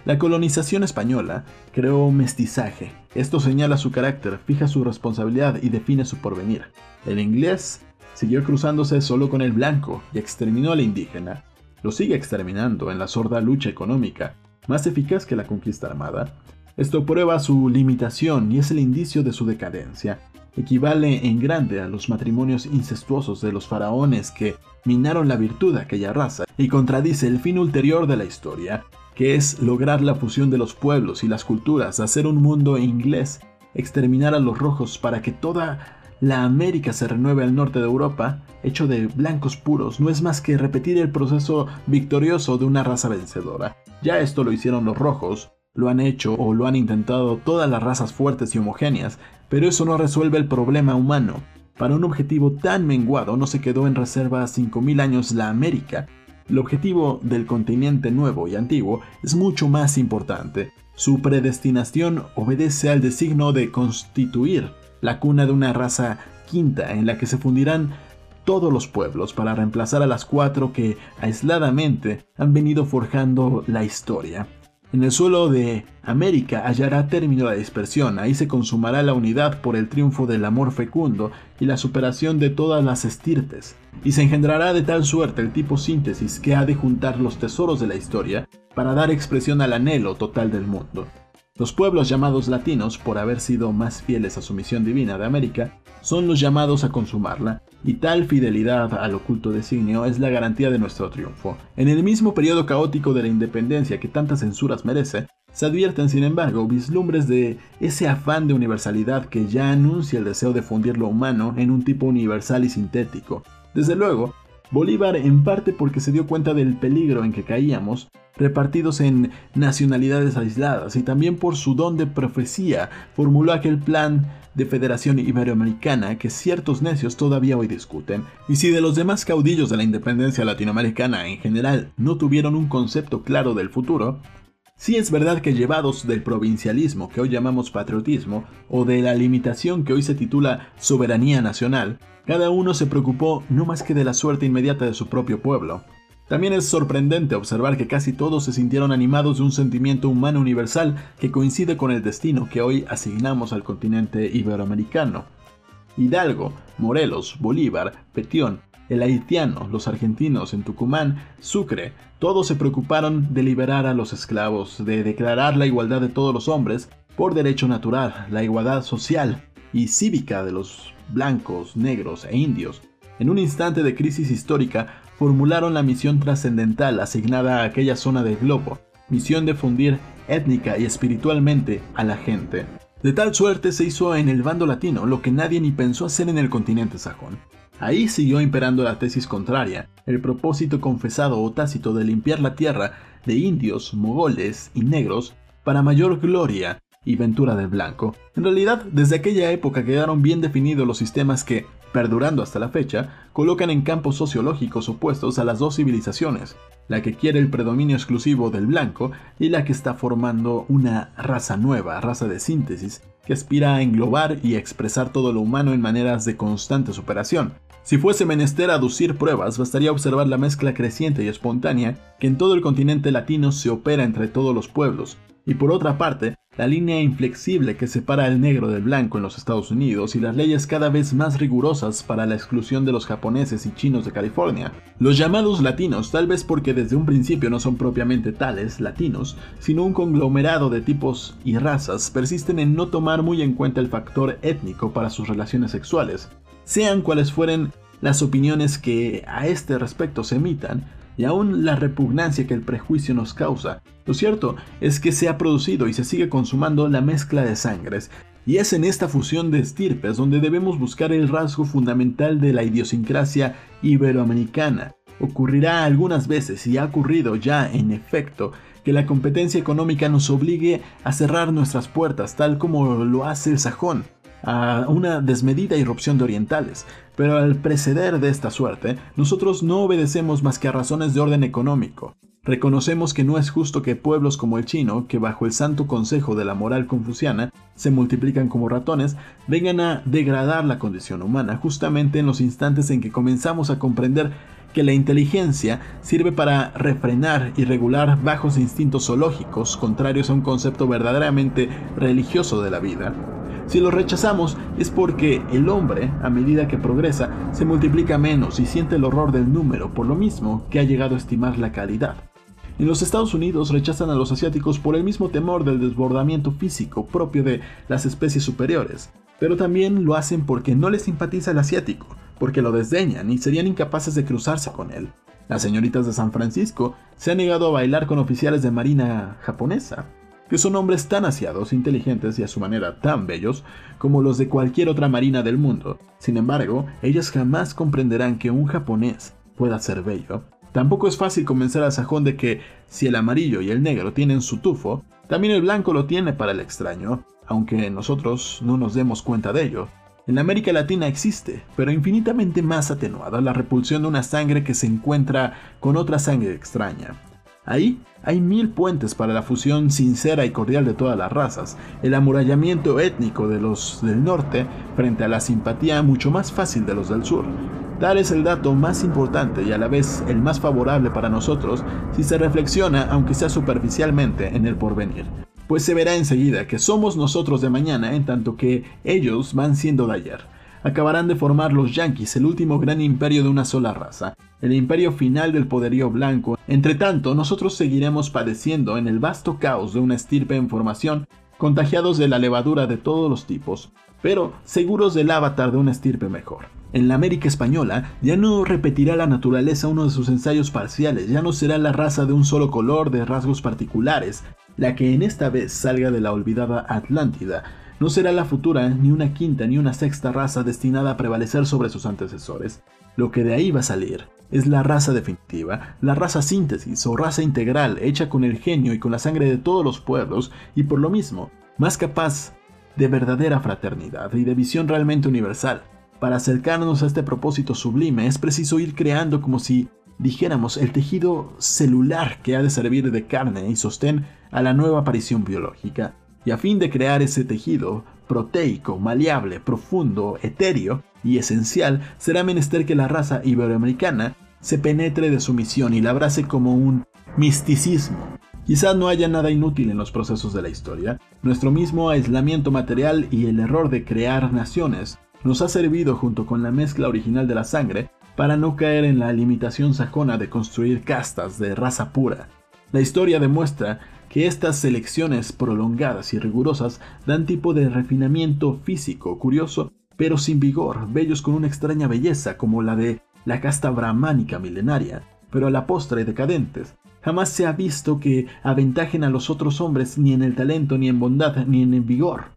S1: La colonización española creó mestizaje. Esto señala su carácter, fija su responsabilidad y define su porvenir. El inglés siguió cruzándose solo con el blanco y exterminó al indígena. Lo sigue exterminando en la sorda lucha económica, más eficaz que la conquista armada. Esto prueba su limitación y es el indicio de su decadencia. Equivale en grande a los matrimonios incestuosos de los faraones que minaron la virtud de aquella raza y contradice el fin ulterior de la historia, que es lograr la fusión de los pueblos y las culturas, hacer un mundo inglés, exterminar a los rojos para que toda la América se renueve al norte de Europa, hecho de blancos puros, no es más que repetir el proceso victorioso de una raza vencedora. Ya esto lo hicieron los rojos, lo han hecho o lo han intentado todas las razas fuertes y homogéneas, pero eso no resuelve el problema humano. Para un objetivo tan menguado no se quedó en reserva 5.000 años la América, el objetivo del continente nuevo y antiguo es mucho más importante. Su predestinación obedece al designio de constituir la cuna de una raza quinta en la que se fundirán todos los pueblos para reemplazar a las cuatro que aisladamente han venido forjando la historia. En el suelo de América hallará término la dispersión, ahí se consumará la unidad por el triunfo del amor fecundo y la superación de todas las estirtes, y se engendrará de tal suerte el tipo síntesis que ha de juntar los tesoros de la historia para dar expresión al anhelo total del mundo. Los pueblos llamados latinos, por haber sido más fieles a su misión divina de América, son los llamados a consumarla, y tal fidelidad al oculto designio es la garantía de nuestro triunfo. En el mismo periodo caótico de la independencia que tantas censuras merece, se advierten, sin embargo, vislumbres de ese afán de universalidad que ya anuncia el deseo de fundir lo humano en un tipo universal y sintético. Desde luego, Bolívar, en parte porque se dio cuenta del peligro en que caíamos, repartidos en nacionalidades aisladas, y también por su don de profecía, formuló aquel plan de Federación Iberoamericana que ciertos necios todavía hoy discuten, y si de los demás caudillos de la independencia latinoamericana en general no tuvieron un concepto claro del futuro, Sí es verdad que llevados del provincialismo que hoy llamamos patriotismo, o de la limitación que hoy se titula soberanía nacional, cada uno se preocupó no más que de la suerte inmediata de su propio pueblo. También es sorprendente observar que casi todos se sintieron animados de un sentimiento humano universal que coincide con el destino que hoy asignamos al continente iberoamericano. Hidalgo, Morelos, Bolívar, Petión, el haitiano, los argentinos en Tucumán, Sucre, todos se preocuparon de liberar a los esclavos, de declarar la igualdad de todos los hombres por derecho natural, la igualdad social y cívica de los blancos, negros e indios. En un instante de crisis histórica, formularon la misión trascendental asignada a aquella zona del globo, misión de fundir étnica y espiritualmente a la gente. De tal suerte se hizo en el bando latino lo que nadie ni pensó hacer en el continente sajón. Ahí siguió imperando la tesis contraria, el propósito confesado o tácito de limpiar la tierra de indios, mogoles y negros para mayor gloria y ventura del blanco. En realidad, desde aquella época quedaron bien definidos los sistemas que, perdurando hasta la fecha, colocan en campos sociológicos opuestos a las dos civilizaciones, la que quiere el predominio exclusivo del blanco y la que está formando una raza nueva, raza de síntesis, que aspira a englobar y expresar todo lo humano en maneras de constante superación, si fuese menester aducir pruebas, bastaría observar la mezcla creciente y espontánea que en todo el continente latino se opera entre todos los pueblos, y por otra parte, la línea inflexible que separa al negro del blanco en los Estados Unidos y las leyes cada vez más rigurosas para la exclusión de los japoneses y chinos de California. Los llamados latinos, tal vez porque desde un principio no son propiamente tales, latinos, sino un conglomerado de tipos y razas, persisten en no tomar muy en cuenta el factor étnico para sus relaciones sexuales, sean cuales fueren las opiniones que a este respecto se emitan, y aún la repugnancia que el prejuicio nos causa. Lo cierto es que se ha producido y se sigue consumando la mezcla de sangres, y es en esta fusión de estirpes donde debemos buscar el rasgo fundamental de la idiosincrasia iberoamericana. Ocurrirá algunas veces, y ha ocurrido ya en efecto, que la competencia económica nos obligue a cerrar nuestras puertas, tal como lo hace el sajón a una desmedida irrupción de orientales, pero al preceder de esta suerte, nosotros no obedecemos más que a razones de orden económico. Reconocemos que no es justo que pueblos como el chino, que bajo el santo consejo de la moral confuciana se multiplican como ratones, vengan a degradar la condición humana justamente en los instantes en que comenzamos a comprender que la inteligencia sirve para refrenar y regular bajos instintos zoológicos contrarios a un concepto verdaderamente religioso de la vida. Si lo rechazamos es porque el hombre, a medida que progresa, se multiplica menos y siente el horror del número, por lo mismo que ha llegado a estimar la calidad. En los Estados Unidos rechazan a los asiáticos por el mismo temor del desbordamiento físico propio de las especies superiores, pero también lo hacen porque no les simpatiza el asiático, porque lo desdeñan y serían incapaces de cruzarse con él. Las señoritas de San Francisco se han negado a bailar con oficiales de marina japonesa, que son hombres tan asiados, inteligentes y a su manera tan bellos como los de cualquier otra marina del mundo. Sin embargo, ellas jamás comprenderán que un japonés pueda ser bello. Tampoco es fácil convencer al sajón de que si el amarillo y el negro tienen su tufo, también el blanco lo tiene para el extraño, aunque nosotros no nos demos cuenta de ello. En América Latina existe, pero infinitamente más atenuada, la repulsión de una sangre que se encuentra con otra sangre extraña. Ahí hay mil puentes para la fusión sincera y cordial de todas las razas, el amurallamiento étnico de los del norte frente a la simpatía mucho más fácil de los del sur. Tal es el dato más importante y a la vez el más favorable para nosotros si se reflexiona, aunque sea superficialmente, en el porvenir. Pues se verá enseguida que somos nosotros de mañana en tanto que ellos van siendo de ayer acabarán de formar los Yankees, el último gran imperio de una sola raza, el imperio final del poderío blanco. Entre tanto, nosotros seguiremos padeciendo en el vasto caos de una estirpe en formación, contagiados de la levadura de todos los tipos, pero seguros del avatar de una estirpe mejor. En la América española ya no repetirá la naturaleza uno de sus ensayos parciales, ya no será la raza de un solo color de rasgos particulares, la que en esta vez salga de la olvidada Atlántida, no será la futura ni una quinta ni una sexta raza destinada a prevalecer sobre sus antecesores. Lo que de ahí va a salir es la raza definitiva, la raza síntesis o raza integral hecha con el genio y con la sangre de todos los pueblos y por lo mismo más capaz de verdadera fraternidad y de visión realmente universal. Para acercarnos a este propósito sublime es preciso ir creando como si dijéramos el tejido celular que ha de servir de carne y sostén a la nueva aparición biológica y a fin de crear ese tejido proteico, maleable, profundo, etéreo y esencial, será menester que la raza iberoamericana se penetre de su misión y la abrace como un misticismo. Quizás no haya nada inútil en los procesos de la historia, nuestro mismo aislamiento material y el error de crear naciones nos ha servido junto con la mezcla original de la sangre para no caer en la limitación sajona de construir castas de raza pura. La historia demuestra que estas selecciones prolongadas y rigurosas dan tipo de refinamiento físico curioso, pero sin vigor, bellos con una extraña belleza como la de la casta brahmánica milenaria, pero a la postre decadentes. Jamás se ha visto que aventajen a los otros hombres ni en el talento, ni en bondad, ni en el vigor.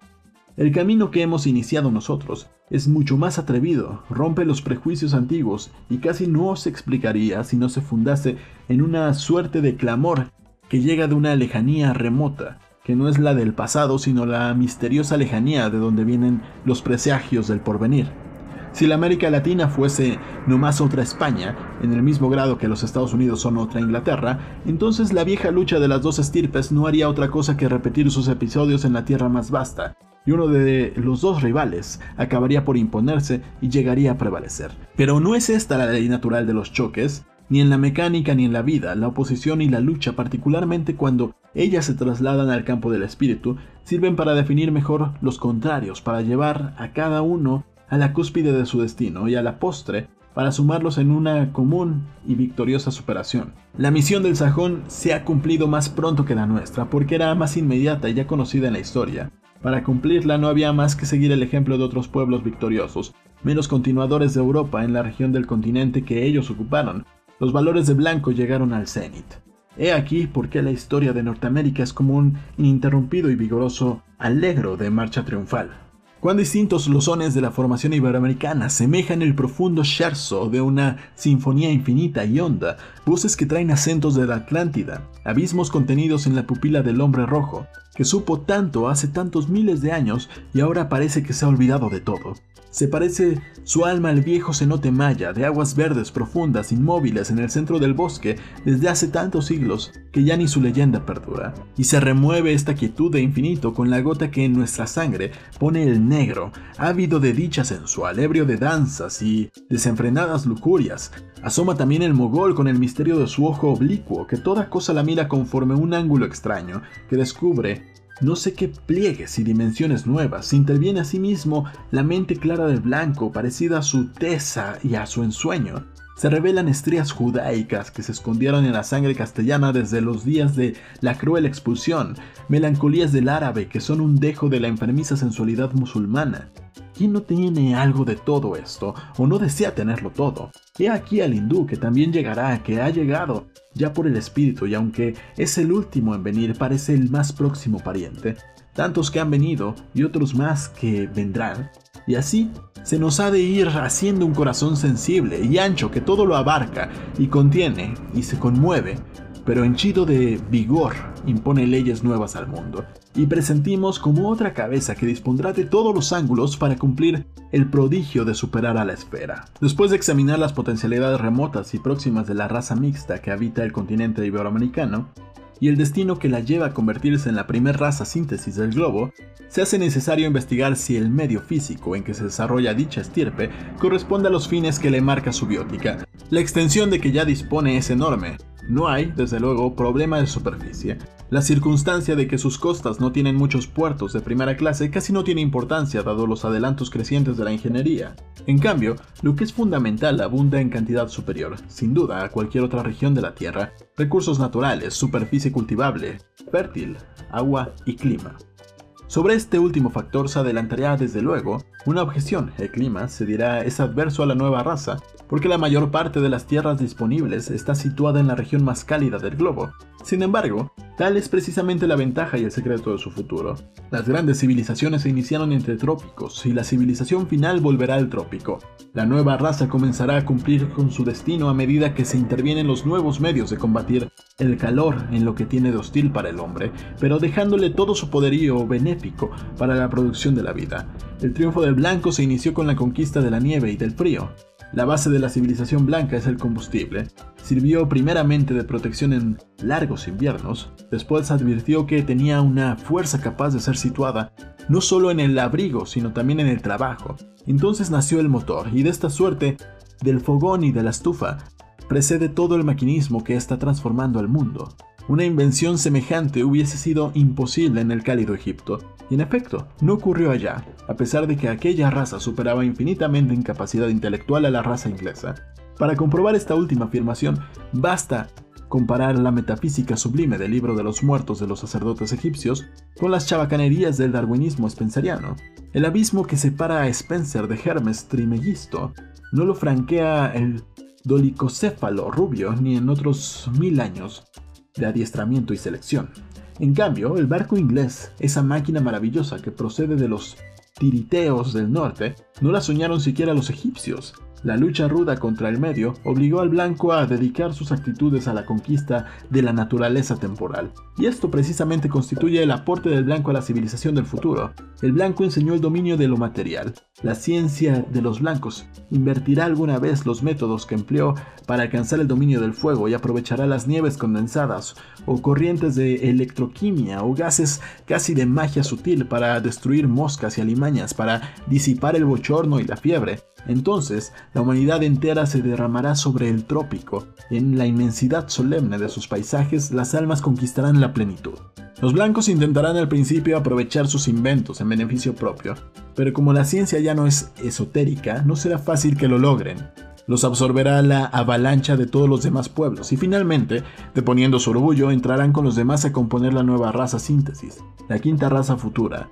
S1: El camino que hemos iniciado nosotros es mucho más atrevido, rompe los prejuicios antiguos y casi no se explicaría si no se fundase en una suerte de clamor que llega de una lejanía remota, que no es la del pasado, sino la misteriosa lejanía de donde vienen los presagios del porvenir. Si la América Latina fuese no más otra España, en el mismo grado que los Estados Unidos son otra Inglaterra, entonces la vieja lucha de las dos estirpes no haría otra cosa que repetir sus episodios en la tierra más vasta, y uno de los dos rivales acabaría por imponerse y llegaría a prevalecer. Pero no es esta la ley natural de los choques, ni en la mecánica ni en la vida, la oposición y la lucha, particularmente cuando ellas se trasladan al campo del espíritu, sirven para definir mejor los contrarios, para llevar a cada uno a la cúspide de su destino y a la postre para sumarlos en una común y victoriosa superación. La misión del sajón se ha cumplido más pronto que la nuestra, porque era más inmediata y ya conocida en la historia. Para cumplirla no había más que seguir el ejemplo de otros pueblos victoriosos, menos continuadores de Europa en la región del continente que ellos ocuparon, los valores de blanco llegaron al cenit. He aquí por qué la historia de Norteamérica es como un ininterrumpido y vigoroso alegro de marcha triunfal. Cuán distintos los sones de la formación iberoamericana semejan el profundo scherzo de una sinfonía infinita y honda, voces que traen acentos de la Atlántida, abismos contenidos en la pupila del hombre rojo, que supo tanto hace tantos miles de años y ahora parece que se ha olvidado de todo. Se parece su alma al viejo cenote maya de aguas verdes profundas, inmóviles en el centro del bosque desde hace tantos siglos que ya ni su leyenda perdura. Y se remueve esta quietud de infinito con la gota que en nuestra sangre pone el negro, ávido de dicha sensual, ebrio de danzas y desenfrenadas lujurias. Asoma también el mogol con el misterio de su ojo oblicuo, que toda cosa la mira conforme un ángulo extraño, que descubre no sé qué pliegues y dimensiones nuevas, interviene asimismo la mente clara del blanco, parecida a su tesa y a su ensueño. Se revelan estrías judaicas que se escondieron en la sangre castellana desde los días de la cruel expulsión, melancolías del árabe que son un dejo de la enfermiza sensualidad musulmana. ¿Quién no tiene algo de todo esto o no desea tenerlo todo? He aquí al hindú que también llegará, que ha llegado, ya por el espíritu y aunque es el último en venir, parece el más próximo pariente. Tantos que han venido y otros más que vendrán. Y así se nos ha de ir haciendo un corazón sensible y ancho que todo lo abarca y contiene y se conmueve pero henchido de vigor impone leyes nuevas al mundo, y presentimos como otra cabeza que dispondrá de todos los ángulos para cumplir el prodigio de superar a la esfera. Después de examinar las potencialidades remotas y próximas de la raza mixta que habita el continente iberoamericano, y el destino que la lleva a convertirse en la primera raza síntesis del globo, se hace necesario investigar si el medio físico en que se desarrolla dicha estirpe corresponde a los fines que le marca su biótica. La extensión de que ya dispone es enorme, no hay, desde luego, problema de superficie. La circunstancia de que sus costas no tienen muchos puertos de primera clase casi no tiene importancia dado los adelantos crecientes de la ingeniería. En cambio, lo que es fundamental abunda en cantidad superior, sin duda, a cualquier otra región de la Tierra. Recursos naturales, superficie cultivable, fértil, agua y clima. Sobre este último factor se adelantaría desde luego una objeción. El clima, se dirá, es adverso a la nueva raza, porque la mayor parte de las tierras disponibles está situada en la región más cálida del globo. Sin embargo, tal es precisamente la ventaja y el secreto de su futuro. Las grandes civilizaciones se iniciaron entre trópicos y la civilización final volverá al trópico. La nueva raza comenzará a cumplir con su destino a medida que se intervienen los nuevos medios de combatir el calor en lo que tiene de hostil para el hombre, pero dejándole todo su poderío benéfico para la producción de la vida. El triunfo del blanco se inició con la conquista de la nieve y del frío. La base de la civilización blanca es el combustible. Sirvió primeramente de protección en largos inviernos, después advirtió que tenía una fuerza capaz de ser situada no solo en el abrigo, sino también en el trabajo. Entonces nació el motor, y de esta suerte, del fogón y de la estufa, precede todo el maquinismo que está transformando al mundo. Una invención semejante hubiese sido imposible en el cálido Egipto, y en efecto, no ocurrió allá, a pesar de que aquella raza superaba infinitamente en capacidad intelectual a la raza inglesa. Para comprobar esta última afirmación, basta comparar la metafísica sublime del libro de los muertos de los sacerdotes egipcios con las chabacanerías del darwinismo spenceriano. El abismo que separa a Spencer de Hermes Trimegisto no lo franquea el dolicocéfalo rubio ni en otros mil años de adiestramiento y selección. En cambio, el barco inglés, esa máquina maravillosa que procede de los tiriteos del norte, no la soñaron siquiera los egipcios, la lucha ruda contra el medio obligó al blanco a dedicar sus actitudes a la conquista de la naturaleza temporal, y esto precisamente constituye el aporte del blanco a la civilización del futuro. El blanco enseñó el dominio de lo material, la ciencia de los blancos, invertirá alguna vez los métodos que empleó para alcanzar el dominio del fuego y aprovechará las nieves condensadas o corrientes de electroquimia o gases casi de magia sutil para destruir moscas y alimañas, para disipar el bochorno y la fiebre. Entonces, la humanidad entera se derramará sobre el trópico. En la inmensidad solemne de sus paisajes, las almas conquistarán la plenitud. Los blancos intentarán al principio aprovechar sus inventos en beneficio propio, pero como la ciencia ya no es esotérica, no será fácil que lo logren. Los absorberá la avalancha de todos los demás pueblos y finalmente, deponiendo su orgullo, entrarán con los demás a componer la nueva raza síntesis, la quinta raza futura,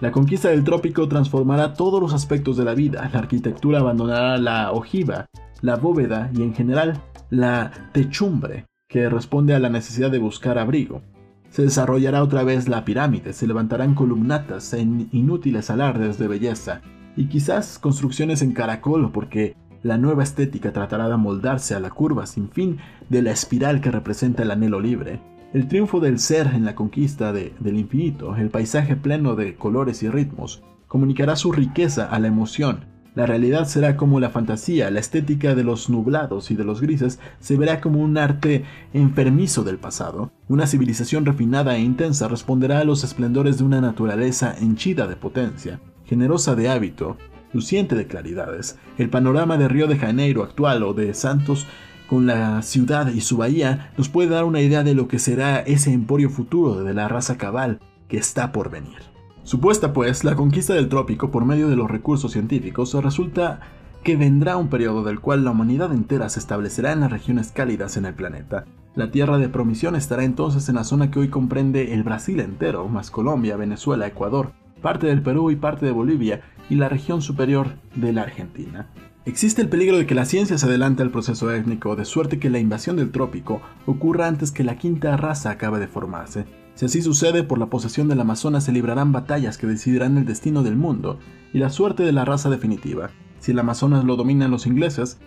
S1: la conquista del trópico transformará todos los aspectos de la vida. La arquitectura abandonará la ojiva, la bóveda y en general la techumbre, que responde a la necesidad de buscar abrigo. Se desarrollará otra vez la pirámide, se levantarán columnatas en inútiles alardes de belleza, y quizás construcciones en caracol, porque la nueva estética tratará de moldarse a la curva sin fin de la espiral que representa el anhelo libre. El triunfo del ser en la conquista del infinito, el paisaje pleno de colores y ritmos, comunicará su riqueza a la emoción. La realidad será como la fantasía, la estética de los nublados y de los grises se verá como un arte enfermizo del pasado. Una civilización refinada e intensa responderá a los esplendores de una naturaleza henchida de potencia, generosa de hábito, luciente de claridades. El panorama de Río de Janeiro actual o de Santos con la ciudad y su bahía nos puede dar una idea de lo que será ese emporio futuro de la raza cabal que está por venir. Supuesta pues la conquista del trópico por medio de los recursos científicos, resulta que vendrá un periodo del cual la humanidad entera se establecerá en las regiones cálidas en el planeta. La tierra de promisión estará entonces en la zona que hoy comprende el Brasil entero, más Colombia, Venezuela, Ecuador, parte del Perú y parte de Bolivia, y la región superior de la Argentina. Existe el peligro de que la ciencia se adelante al proceso étnico, de suerte que la invasión del trópico ocurra antes que la quinta raza acabe de formarse. Si así sucede, por la posesión del Amazonas se librarán batallas que decidirán el destino del mundo y la suerte de la raza definitiva. Si el Amazonas lo dominan los ingleses,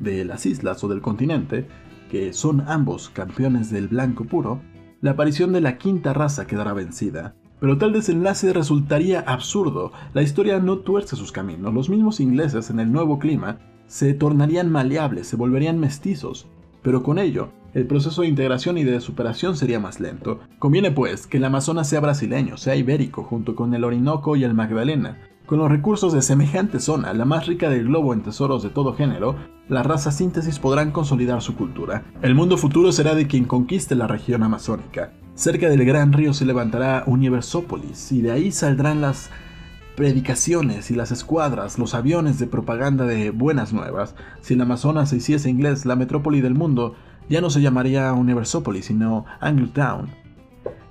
S1: de las islas o del continente, que son ambos campeones del blanco puro, la aparición de la quinta raza quedará vencida. Pero tal desenlace resultaría absurdo. La historia no tuerce sus caminos. Los mismos ingleses en el nuevo clima se tornarían maleables, se volverían mestizos. Pero con ello, el proceso de integración y de superación sería más lento. Conviene pues que el Amazonas sea brasileño, sea ibérico, junto con el Orinoco y el Magdalena. Con los recursos de semejante zona, la más rica del globo en tesoros de todo género, las razas síntesis podrán consolidar su cultura. El mundo futuro será de quien conquiste la región amazónica. Cerca del gran río se levantará Universópolis y de ahí saldrán las predicaciones y las escuadras, los aviones de propaganda de buenas nuevas. Si el Amazonas se hiciese inglés, la metrópoli del mundo ya no se llamaría Universópolis, sino Angletown.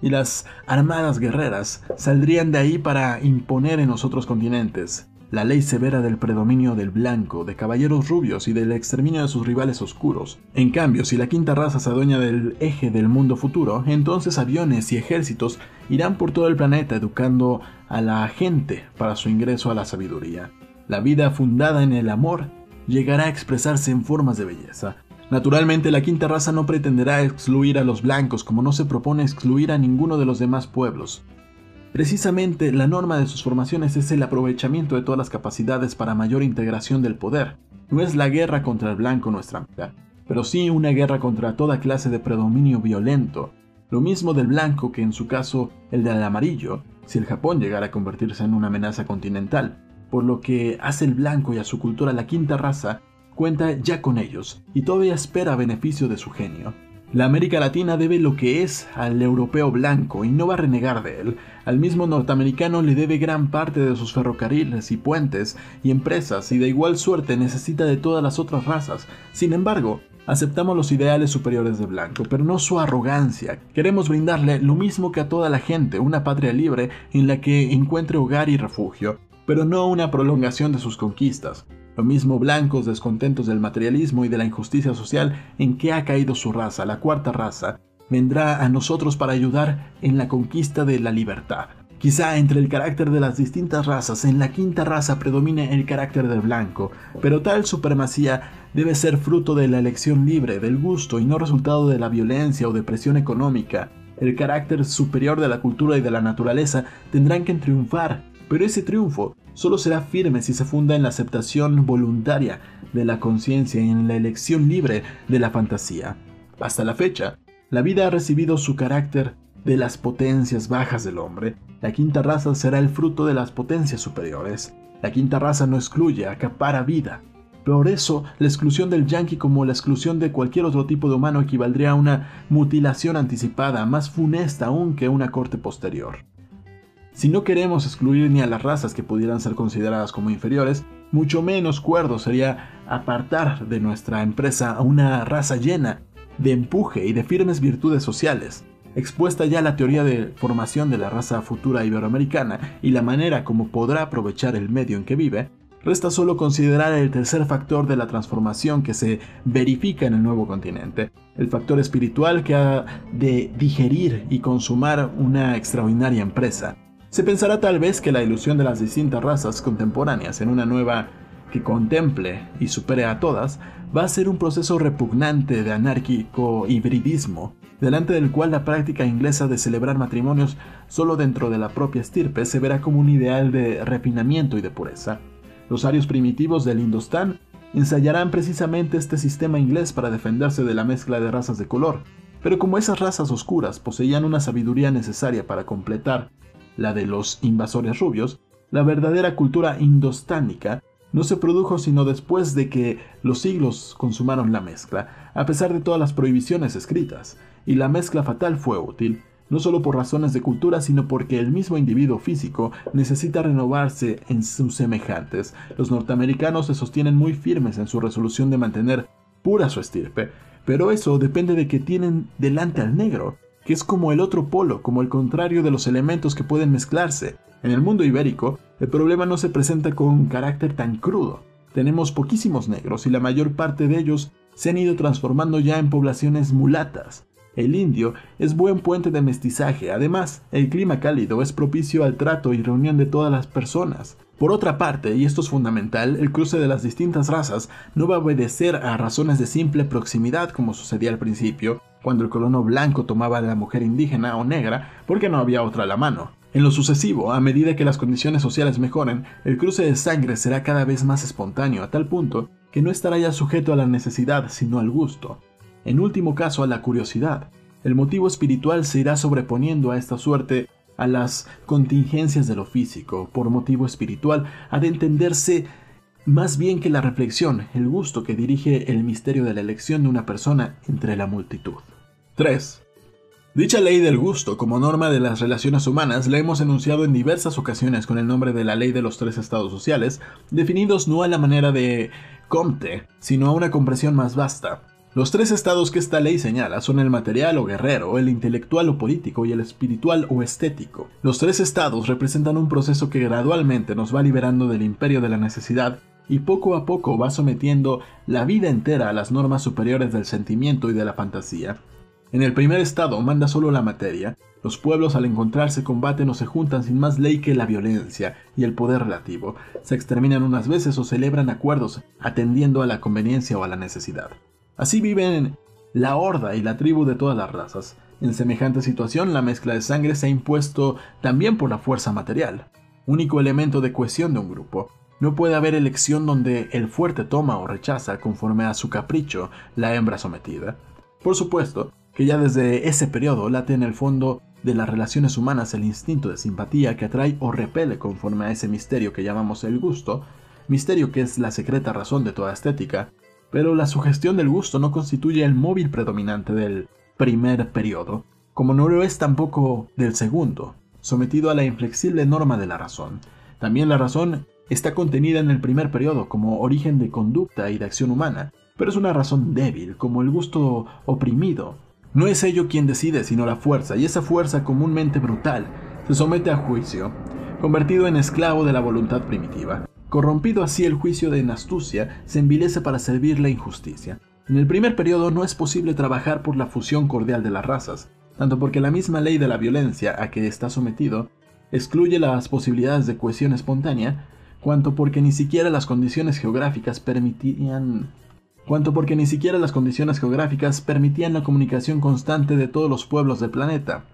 S1: Y las armadas guerreras saldrían de ahí para imponer en los otros continentes la ley severa del predominio del blanco, de caballeros rubios y del exterminio de sus rivales oscuros. En cambio, si la quinta raza se adueña del eje del mundo futuro, entonces aviones y ejércitos irán por todo el planeta educando a la gente para su ingreso a la sabiduría. La vida fundada en el amor llegará a expresarse en formas de belleza. Naturalmente, la quinta raza no pretenderá excluir a los blancos como no se propone excluir a ninguno de los demás pueblos. Precisamente la norma de sus formaciones es el aprovechamiento de todas las capacidades para mayor integración del poder. No es la guerra contra el blanco nuestra meta, pero sí una guerra contra toda clase de predominio violento. Lo mismo del blanco que en su caso el del amarillo, si el Japón llegara a convertirse en una amenaza continental. Por lo que hace el blanco y a su cultura la quinta raza, cuenta ya con ellos y todavía espera beneficio de su genio. La América Latina debe lo que es al europeo blanco y no va a renegar de él. Al mismo norteamericano le debe gran parte de sus ferrocarriles y puentes y empresas y de igual suerte necesita de todas las otras razas. Sin embargo, aceptamos los ideales superiores de blanco, pero no su arrogancia. Queremos brindarle lo mismo que a toda la gente, una patria libre en la que encuentre hogar y refugio, pero no una prolongación de sus conquistas. Lo mismo blancos descontentos del materialismo y de la injusticia social en que ha caído su raza, la cuarta raza, vendrá a nosotros para ayudar en la conquista de la libertad. Quizá entre el carácter de las distintas razas, en la quinta raza predomine el carácter del blanco, pero tal supremacía debe ser fruto de la elección libre, del gusto y no resultado de la violencia o depresión económica. El carácter superior de la cultura y de la naturaleza tendrán que triunfar, pero ese triunfo solo será firme si se funda en la aceptación voluntaria de la conciencia y en la elección libre de la fantasía. Hasta la fecha, la vida ha recibido su carácter de las potencias bajas del hombre. La quinta raza será el fruto de las potencias superiores. La quinta raza no excluye, acapara vida. Por eso, la exclusión del yanqui como la exclusión de cualquier otro tipo de humano equivaldría a una mutilación anticipada, más funesta aún que una corte posterior. Si no queremos excluir ni a las razas que pudieran ser consideradas como inferiores, mucho menos cuerdo sería apartar de nuestra empresa a una raza llena de empuje y de firmes virtudes sociales. Expuesta ya la teoría de formación de la raza futura iberoamericana y la manera como podrá aprovechar el medio en que vive, resta solo considerar el tercer factor de la transformación que se verifica en el nuevo continente, el factor espiritual que ha de digerir y consumar una extraordinaria empresa, se pensará tal vez que la ilusión de las distintas razas contemporáneas en una nueva que contemple y supere a todas va a ser un proceso repugnante de anárquico hibridismo, delante del cual la práctica inglesa de celebrar matrimonios solo dentro de la propia estirpe se verá como un ideal de refinamiento y de pureza. Los arios primitivos del Indostán ensayarán precisamente este sistema inglés para defenderse de la mezcla de razas de color, pero como esas razas oscuras poseían una sabiduría necesaria para completar la de los invasores rubios, la verdadera cultura indostánica no se produjo sino después de que los siglos consumaron la mezcla, a pesar de todas las prohibiciones escritas, y la mezcla fatal fue útil, no solo por razones de cultura, sino porque el mismo individuo físico necesita renovarse en sus semejantes. Los norteamericanos se sostienen muy firmes en su resolución de mantener pura su estirpe, pero eso depende de que tienen delante al negro, que es como el otro polo, como el contrario de los elementos que pueden mezclarse. En el mundo ibérico, el problema no se presenta con un carácter tan crudo. Tenemos poquísimos negros y la mayor parte de ellos se han ido transformando ya en poblaciones mulatas. El indio es buen puente de mestizaje, además, el clima cálido es propicio al trato y reunión de todas las personas. Por otra parte, y esto es fundamental, el cruce de las distintas razas no va a obedecer a razones de simple proximidad como sucedía al principio, cuando el colono blanco tomaba a la mujer indígena o negra porque no había otra a la mano. En lo sucesivo, a medida que las condiciones sociales mejoren, el cruce de sangre será cada vez más espontáneo a tal punto que no estará ya sujeto a la necesidad sino al gusto en último caso a la curiosidad. El motivo espiritual se irá sobreponiendo a esta suerte a las contingencias de lo físico. Por motivo espiritual ha de entenderse más bien que la reflexión, el gusto que dirige el misterio de la elección de una persona entre la multitud. 3. Dicha ley del gusto, como norma de las relaciones humanas, la hemos enunciado en diversas ocasiones con el nombre de la ley de los tres estados sociales, definidos no a la manera de Comte, sino a una comprensión más vasta. Los tres estados que esta ley señala son el material o guerrero, el intelectual o político y el espiritual o estético. Los tres estados representan un proceso que gradualmente nos va liberando del imperio de la necesidad y poco a poco va sometiendo la vida entera a las normas superiores del sentimiento y de la fantasía. En el primer estado manda solo la materia, los pueblos al encontrarse combaten o se juntan sin más ley que la violencia y el poder relativo, se exterminan unas veces o celebran acuerdos atendiendo a la conveniencia o a la necesidad. Así viven la horda y la tribu de todas las razas. En semejante situación, la mezcla de sangre se ha impuesto también por la fuerza material, único elemento de cohesión de un grupo. No puede haber elección donde el fuerte toma o rechaza conforme a su capricho la hembra sometida. Por supuesto que ya desde ese periodo late en el fondo de las relaciones humanas el instinto de simpatía que atrae o repele conforme a ese misterio que llamamos el gusto, misterio que es la secreta razón de toda estética, pero la sugestión del gusto no constituye el móvil predominante del primer periodo, como no lo es tampoco del segundo, sometido a la inflexible norma de la razón. También la razón está contenida en el primer periodo como origen de conducta y de acción humana, pero es una razón débil, como el gusto oprimido. No es ello quien decide, sino la fuerza, y esa fuerza comúnmente brutal se somete a juicio, convertido en esclavo de la voluntad primitiva. Corrompido así el juicio de astucia, se envilece para servir la injusticia. En el primer periodo no es posible trabajar por la fusión cordial de las razas, tanto porque la misma ley de la violencia a que está sometido excluye las posibilidades de cohesión espontánea, cuanto porque ni siquiera las condiciones geográficas permitían cuanto porque ni siquiera las condiciones geográficas permitían la comunicación constante de todos los pueblos del planeta.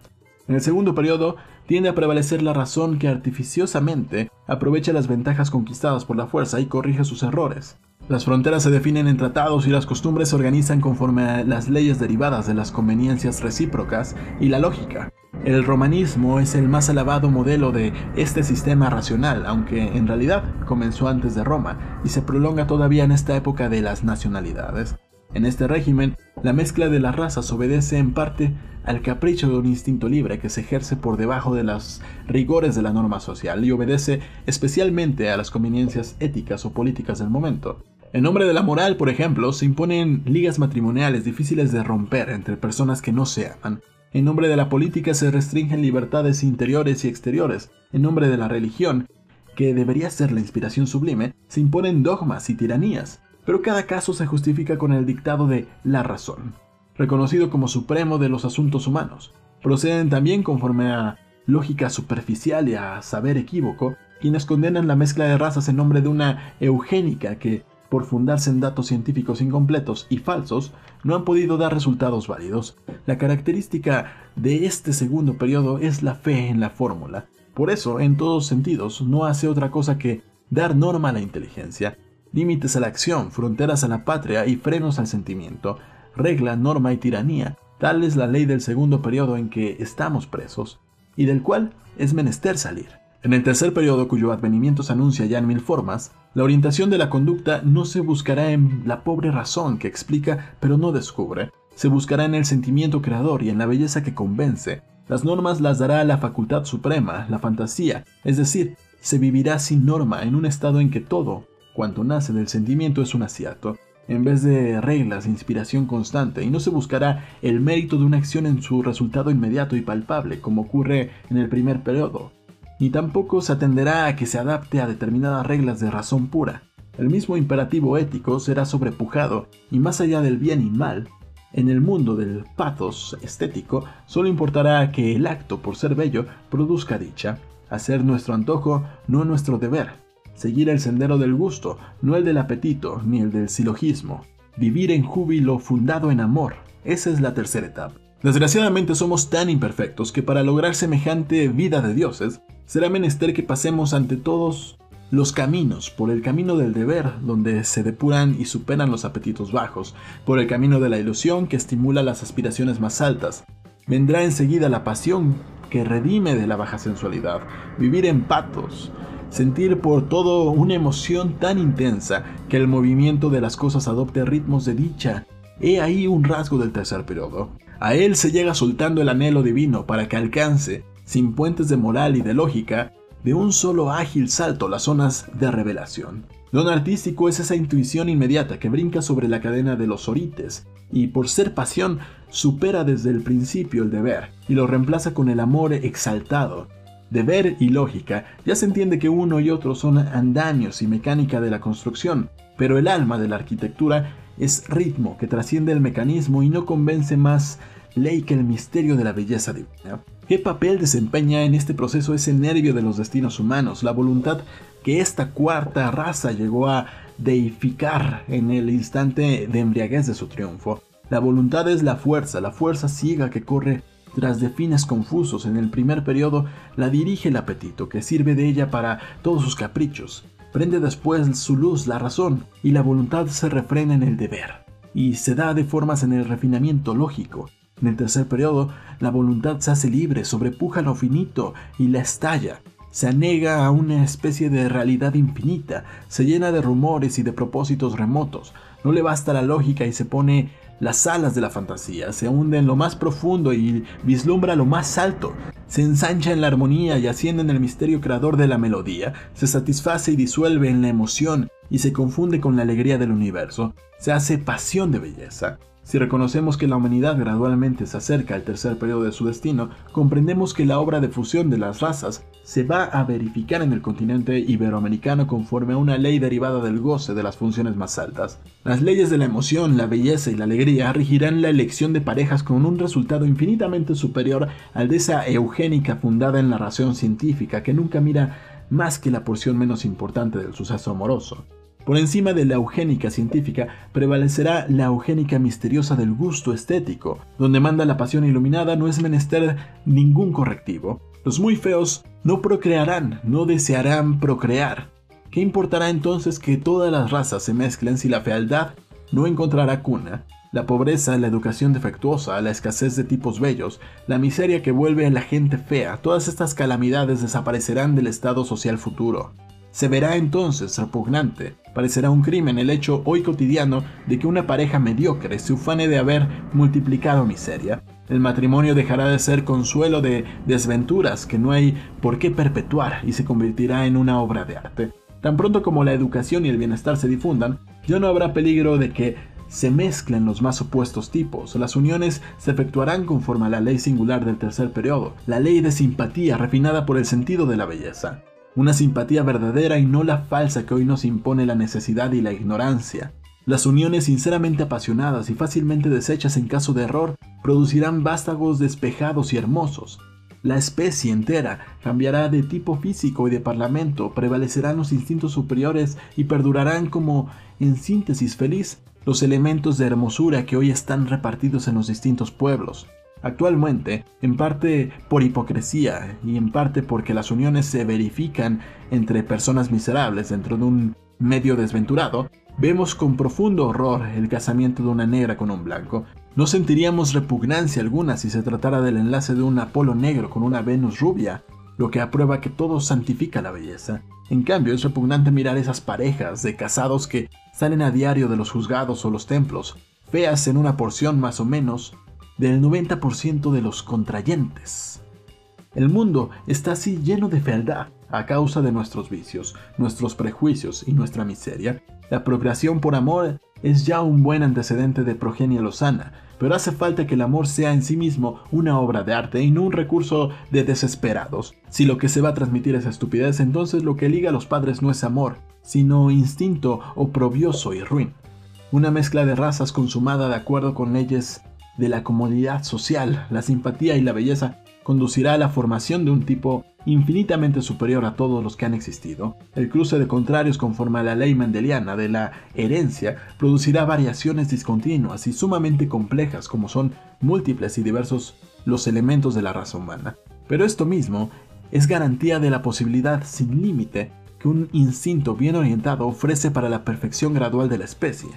S1: En el segundo periodo tiende a prevalecer la razón que artificiosamente aprovecha las ventajas conquistadas por la fuerza y corrige sus errores. Las fronteras se definen en tratados y las costumbres se organizan conforme a las leyes derivadas de las conveniencias recíprocas y la lógica. El romanismo es el más alabado modelo de este sistema racional, aunque en realidad comenzó antes de Roma y se prolonga todavía en esta época de las nacionalidades. En este régimen, la mezcla de las razas obedece en parte al capricho de un instinto libre que se ejerce por debajo de los rigores de la norma social y obedece especialmente a las conveniencias éticas o políticas del momento. En nombre de la moral, por ejemplo, se imponen ligas matrimoniales difíciles de romper entre personas que no se aman. En nombre de la política se restringen libertades interiores y exteriores. En nombre de la religión, que debería ser la inspiración sublime, se imponen dogmas y tiranías. Pero cada caso se justifica con el dictado de la razón reconocido como supremo de los asuntos humanos. Proceden también conforme a lógica superficial y a saber equívoco, quienes condenan la mezcla de razas en nombre de una eugénica que, por fundarse en datos científicos incompletos y falsos, no han podido dar resultados válidos. La característica de este segundo periodo es la fe en la fórmula. Por eso, en todos sentidos, no hace otra cosa que dar norma a la inteligencia, límites a la acción, fronteras a la patria y frenos al sentimiento, regla, norma y tiranía. Tal es la ley del segundo periodo en que estamos presos, y del cual es menester salir. En el tercer periodo, cuyo advenimiento se anuncia ya en mil formas, la orientación de la conducta no se buscará en la pobre razón que explica pero no descubre, se buscará en el sentimiento creador y en la belleza que convence. Las normas las dará la facultad suprema, la fantasía, es decir, se vivirá sin norma en un estado en que todo, cuanto nace del sentimiento es un asiato, en vez de reglas, inspiración constante, y no se buscará el mérito de una acción en su resultado inmediato y palpable, como ocurre en el primer periodo, ni tampoco se atenderá a que se adapte a determinadas reglas de razón pura. El mismo imperativo ético será sobrepujado, y más allá del bien y mal, En el mundo del pathos estético, solo importará que el acto, por ser bello, produzca dicha, hacer nuestro antojo, no nuestro deber, seguir el sendero del gusto, no el del apetito, ni el del silogismo, vivir en júbilo fundado en amor, esa es la tercera etapa. Desgraciadamente somos tan imperfectos que para lograr semejante vida de dioses, será menester que pasemos ante todos los caminos, por el camino del deber, donde se depuran y superan los apetitos bajos, por el camino de la ilusión que estimula las aspiraciones más altas. Vendrá enseguida la pasión que redime de la baja sensualidad, vivir en patos, sentir por todo una emoción tan intensa que el movimiento de las cosas adopte ritmos de dicha. He ahí un rasgo del tercer periodo. A él se llega soltando el anhelo divino para que alcance, sin puentes de moral y de lógica, de un solo ágil salto las zonas de revelación. Don artístico es esa intuición inmediata que brinca sobre la cadena de los orites y por ser pasión supera desde el principio el deber y lo reemplaza con el amor exaltado. Deber y lógica ya se entiende que uno y otro son andamios y mecánica de la construcción, pero el alma de la arquitectura es ritmo que trasciende el mecanismo y no convence más ley que el misterio de la belleza divina. ¿Qué papel desempeña en este proceso ese nervio de los destinos humanos, la voluntad que esta cuarta raza llegó a deificar en el instante de embriaguez de su triunfo? La voluntad es la fuerza, la fuerza ciega que corre tras de fines confusos. En el primer periodo la dirige el apetito, que sirve de ella para todos sus caprichos. Prende después su luz la razón, y la voluntad se refrena en el deber, y se da de formas en el refinamiento lógico, en el tercer periodo, la voluntad se hace libre, sobrepuja lo finito y la estalla. Se anega a una especie de realidad infinita, se llena de rumores y de propósitos remotos. No le basta la lógica y se pone las alas de la fantasía, se hunde en lo más profundo y vislumbra lo más alto. Se ensancha en la armonía y asciende en el misterio creador de la melodía, se satisface y disuelve en la emoción y se confunde con la alegría del universo. Se hace pasión de belleza. Si reconocemos que la humanidad gradualmente se acerca al tercer periodo de su destino, comprendemos que la obra de fusión de las razas se va a verificar en el continente iberoamericano conforme a una ley derivada del goce de las funciones más altas. Las leyes de la emoción, la belleza y la alegría regirán la elección de parejas con un resultado infinitamente superior al de esa eugénica fundada en la razón científica que nunca mira más que la porción menos importante del suceso amoroso. Por encima de la eugénica científica prevalecerá la eugénica misteriosa del gusto estético, donde manda la pasión iluminada no es menester ningún correctivo. Los muy feos no procrearán, no desearán procrear. ¿Qué importará entonces que todas las razas se mezclen si la fealdad no encontrará cuna? La pobreza, la educación defectuosa, la escasez de tipos bellos, la miseria que vuelve a la gente fea, todas estas calamidades desaparecerán del estado social futuro. Se verá entonces repugnante, parecerá un crimen el hecho hoy cotidiano de que una pareja mediocre se ufane de haber multiplicado miseria. El matrimonio dejará de ser consuelo de desventuras que no hay por qué perpetuar y se convertirá en una obra de arte. Tan pronto como la educación y el bienestar se difundan, ya no habrá peligro de que se mezclen los más opuestos tipos. Las uniones se efectuarán conforme a la ley singular del tercer periodo, la ley de simpatía refinada por el sentido de la belleza una simpatía verdadera y no la falsa que hoy nos impone la necesidad y la ignorancia. Las uniones sinceramente apasionadas y fácilmente deshechas en caso de error producirán vástagos despejados y hermosos. La especie entera cambiará de tipo físico y de parlamento, prevalecerán los instintos superiores y perdurarán como, en síntesis feliz, los elementos de hermosura que hoy están repartidos en los distintos pueblos. Actualmente, en parte por hipocresía y en parte porque las uniones se verifican entre personas miserables dentro de un medio desventurado, vemos con profundo horror el casamiento de una negra con un blanco. No sentiríamos repugnancia alguna si se tratara del enlace de un Apolo negro con una Venus rubia, lo que aprueba que todo santifica la belleza. En cambio, es repugnante mirar esas parejas de casados que salen a diario de los juzgados o los templos, feas en una porción más o menos, del 90% de los contrayentes. El mundo está así lleno de fealdad a causa de nuestros vicios, nuestros prejuicios y nuestra miseria. La procreación por amor es ya un buen antecedente de progenia lozana, pero hace falta que el amor sea en sí mismo una obra de arte y no un recurso de desesperados. Si lo que se va a transmitir es estupidez, entonces lo que liga a los padres no es amor, sino instinto oprobioso y ruin. una mezcla de razas consumada de acuerdo con leyes de la comodidad social, la simpatía y la belleza conducirá a la formación de un tipo infinitamente superior a todos los que han existido. El cruce de contrarios conforme a la ley mendeliana de la herencia producirá variaciones discontinuas y sumamente complejas como son múltiples y diversos los elementos de la raza humana. Pero esto mismo es garantía de la posibilidad sin límite que un instinto bien orientado ofrece para la perfección gradual de la especie.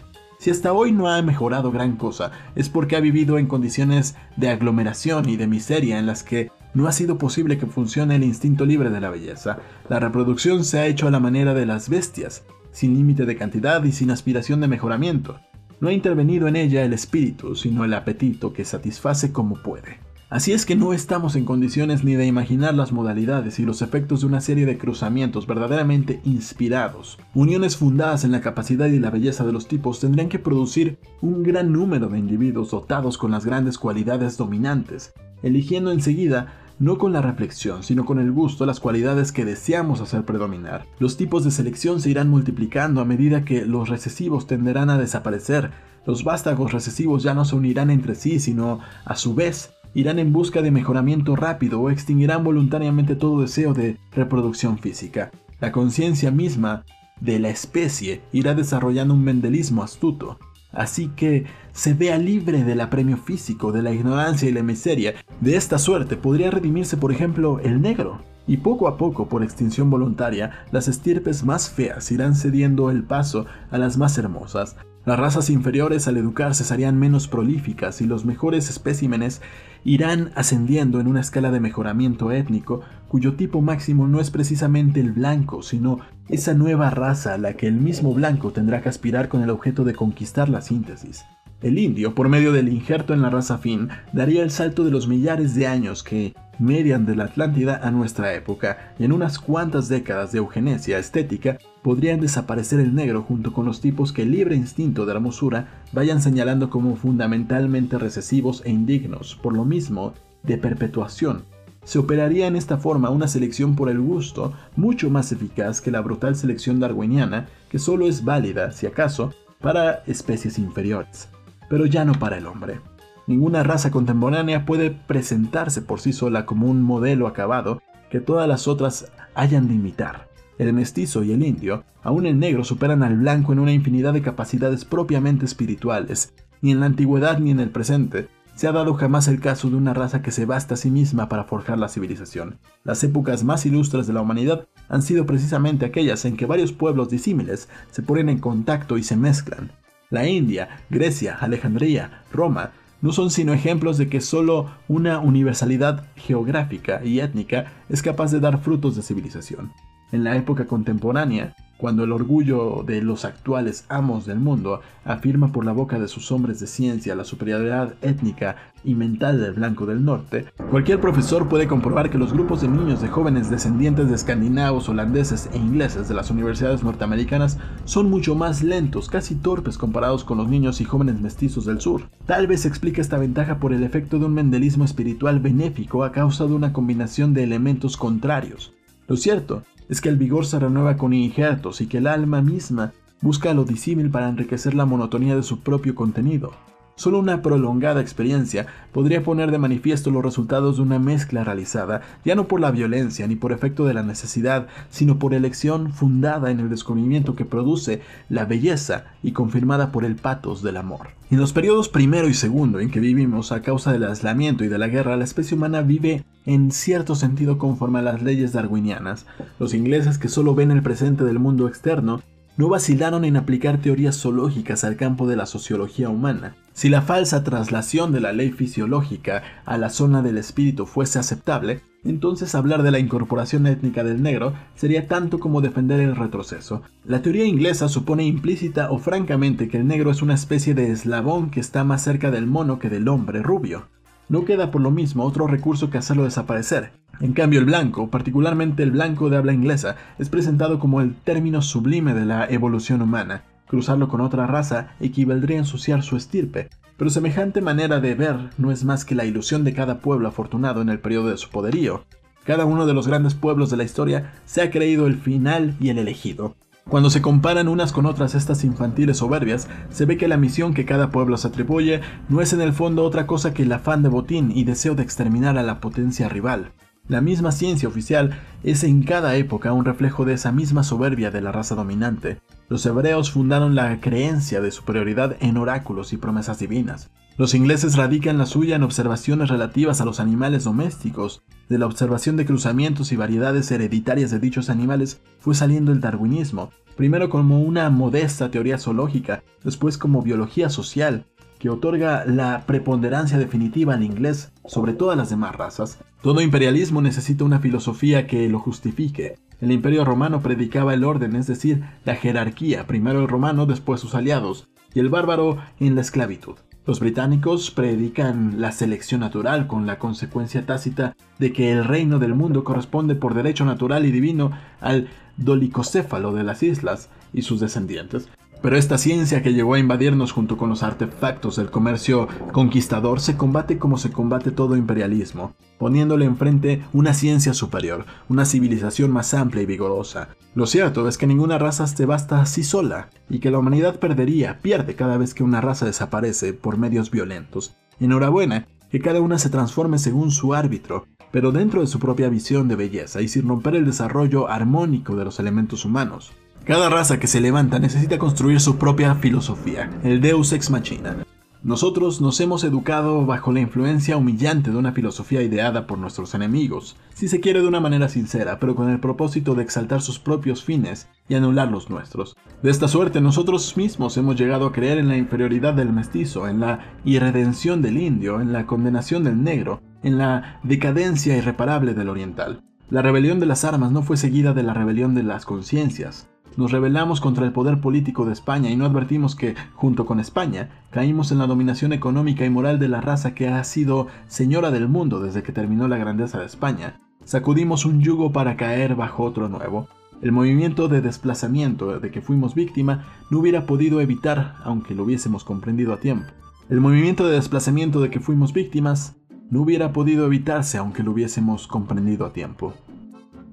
S1: Si hasta hoy no ha mejorado gran cosa, es porque ha vivido en condiciones de aglomeración y de miseria en las que no ha sido posible que funcione el instinto libre de la belleza. La reproducción se ha hecho a la manera de las bestias, sin límite de cantidad y sin aspiración de mejoramiento. No ha intervenido en ella el espíritu, sino el apetito que satisface como puede. Así es que no estamos en condiciones ni de imaginar las modalidades y los efectos de una serie de cruzamientos verdaderamente inspirados. Uniones fundadas en la capacidad y la belleza de los tipos tendrían que producir un gran número de individuos dotados con las grandes cualidades dominantes, eligiendo enseguida no con la reflexión, sino con el gusto las cualidades que deseamos hacer predominar. Los tipos de selección se irán multiplicando a medida que los recesivos tenderán a desaparecer. Los vástagos recesivos ya no se unirán entre sí, sino a su vez irán en busca de mejoramiento rápido o extinguirán voluntariamente todo deseo de reproducción física. La conciencia misma de la especie irá desarrollando un mendelismo astuto, así que se vea libre del apremio físico, de la ignorancia y la miseria. De esta suerte podría redimirse, por ejemplo, el negro. Y poco a poco, por extinción voluntaria, las estirpes más feas irán cediendo el paso a las más hermosas. Las razas inferiores al educarse serían menos prolíficas y los mejores especímenes irán ascendiendo en una escala de mejoramiento étnico cuyo tipo máximo no es precisamente el blanco, sino esa nueva raza a la que el mismo blanco tendrá que aspirar con el objeto de conquistar la síntesis. El indio, por medio del injerto en la raza fin, daría el salto de los millares de años que median de la Atlántida a nuestra época, y en unas cuantas décadas de eugenesia estética podrían desaparecer el negro junto con los tipos que el libre instinto de hermosura vayan señalando como fundamentalmente recesivos e indignos, por lo mismo de perpetuación. Se operaría en esta forma una selección por el gusto mucho más eficaz que la brutal selección darwiniana, que solo es válida, si acaso, para especies inferiores pero ya no para el hombre. Ninguna raza contemporánea puede presentarse por sí sola como un modelo acabado que todas las otras hayan de imitar. El mestizo y el indio, aún el negro, superan al blanco en una infinidad de capacidades propiamente espirituales. Ni en la antigüedad ni en el presente se ha dado jamás el caso de una raza que se basta a sí misma para forjar la civilización. Las épocas más ilustres de la humanidad han sido precisamente aquellas en que varios pueblos disímiles se ponen en contacto y se mezclan. La India, Grecia, Alejandría, Roma no son sino ejemplos de que solo una universalidad geográfica y étnica es capaz de dar frutos de civilización. En la época contemporánea, cuando el orgullo de los actuales amos del mundo afirma por la boca de sus hombres de ciencia la superioridad étnica y mental del blanco del norte, cualquier profesor puede comprobar que los grupos de niños de jóvenes descendientes de escandinavos, holandeses e ingleses de las universidades norteamericanas son mucho más lentos, casi torpes comparados con los niños y jóvenes mestizos del sur. Tal vez explique esta ventaja por el efecto de un mendelismo espiritual benéfico a causa de una combinación de elementos contrarios. Lo cierto es que el vigor se renueva con injertos y que el alma misma busca lo disímil para enriquecer la monotonía de su propio contenido. Solo una prolongada experiencia podría poner de manifiesto los resultados de una mezcla realizada, ya no por la violencia ni por efecto de la necesidad, sino por elección fundada en el descubrimiento que produce la belleza y confirmada por el patos del amor. En los periodos primero y segundo en que vivimos a causa del aislamiento y de la guerra, la especie humana vive en cierto sentido conforme a las leyes darwinianas. Los ingleses que solo ven el presente del mundo externo no vacilaron en aplicar teorías zoológicas al campo de la sociología humana. Si la falsa traslación de la ley fisiológica a la zona del espíritu fuese aceptable, entonces hablar de la incorporación étnica del negro sería tanto como defender el retroceso. La teoría inglesa supone implícita o francamente que el negro es una especie de eslabón que está más cerca del mono que del hombre rubio. No queda por lo mismo otro recurso que hacerlo desaparecer. En cambio, el blanco, particularmente el blanco de habla inglesa, es presentado como el término sublime de la evolución humana. Cruzarlo con otra raza equivaldría a ensuciar su estirpe, pero semejante manera de ver no es más que la ilusión de cada pueblo afortunado en el periodo de su poderío. Cada uno de los grandes pueblos de la historia se ha creído el final y el elegido. Cuando se comparan unas con otras estas infantiles soberbias, se ve que la misión que cada pueblo se atribuye no es en el fondo otra cosa que el afán de botín y deseo de exterminar a la potencia rival. La misma ciencia oficial es en cada época un reflejo de esa misma soberbia de la raza dominante. Los hebreos fundaron la creencia de superioridad en oráculos y promesas divinas. Los ingleses radican la suya en observaciones relativas a los animales domésticos. De la observación de cruzamientos y variedades hereditarias de dichos animales fue saliendo el darwinismo, primero como una modesta teoría zoológica, después como biología social, que otorga la preponderancia definitiva al inglés sobre todas las demás razas. Todo imperialismo necesita una filosofía que lo justifique. El imperio romano predicaba el orden, es decir, la jerarquía, primero el romano, después sus aliados, y el bárbaro en la esclavitud. Los británicos predican la selección natural con la consecuencia tácita de que el reino del mundo corresponde por derecho natural y divino al dolicocéfalo de las islas y sus descendientes. Pero esta ciencia que llegó a invadirnos junto con los artefactos del comercio conquistador se combate como se combate todo imperialismo, poniéndole enfrente una ciencia superior, una civilización más amplia y vigorosa. Lo cierto es que ninguna raza se basta así sola, y que la humanidad perdería, pierde cada vez que una raza desaparece por medios violentos. Enhorabuena, que cada una se transforme según su árbitro, pero dentro de su propia visión de belleza y sin romper el desarrollo armónico de los elementos humanos. Cada raza que se levanta necesita construir su propia filosofía, el Deus ex machina. Nosotros nos hemos educado bajo la influencia humillante de una filosofía ideada por nuestros enemigos, si se quiere de una manera sincera, pero con el propósito de exaltar sus propios fines y anular los nuestros. De esta suerte nosotros mismos hemos llegado a creer en la inferioridad del mestizo, en la irredención del indio, en la condenación del negro, en la decadencia irreparable del oriental. La rebelión de las armas no fue seguida de la rebelión de las conciencias. Nos rebelamos contra el poder político de España y no advertimos que, junto con España, caímos en la dominación económica y moral de la raza que ha sido señora del mundo desde que terminó la grandeza de España. Sacudimos un yugo para caer bajo otro nuevo. El movimiento de desplazamiento de que fuimos víctima no hubiera podido evitar, aunque lo hubiésemos comprendido a tiempo. El movimiento de desplazamiento de que fuimos víctimas no hubiera podido evitarse aunque lo hubiésemos comprendido a tiempo.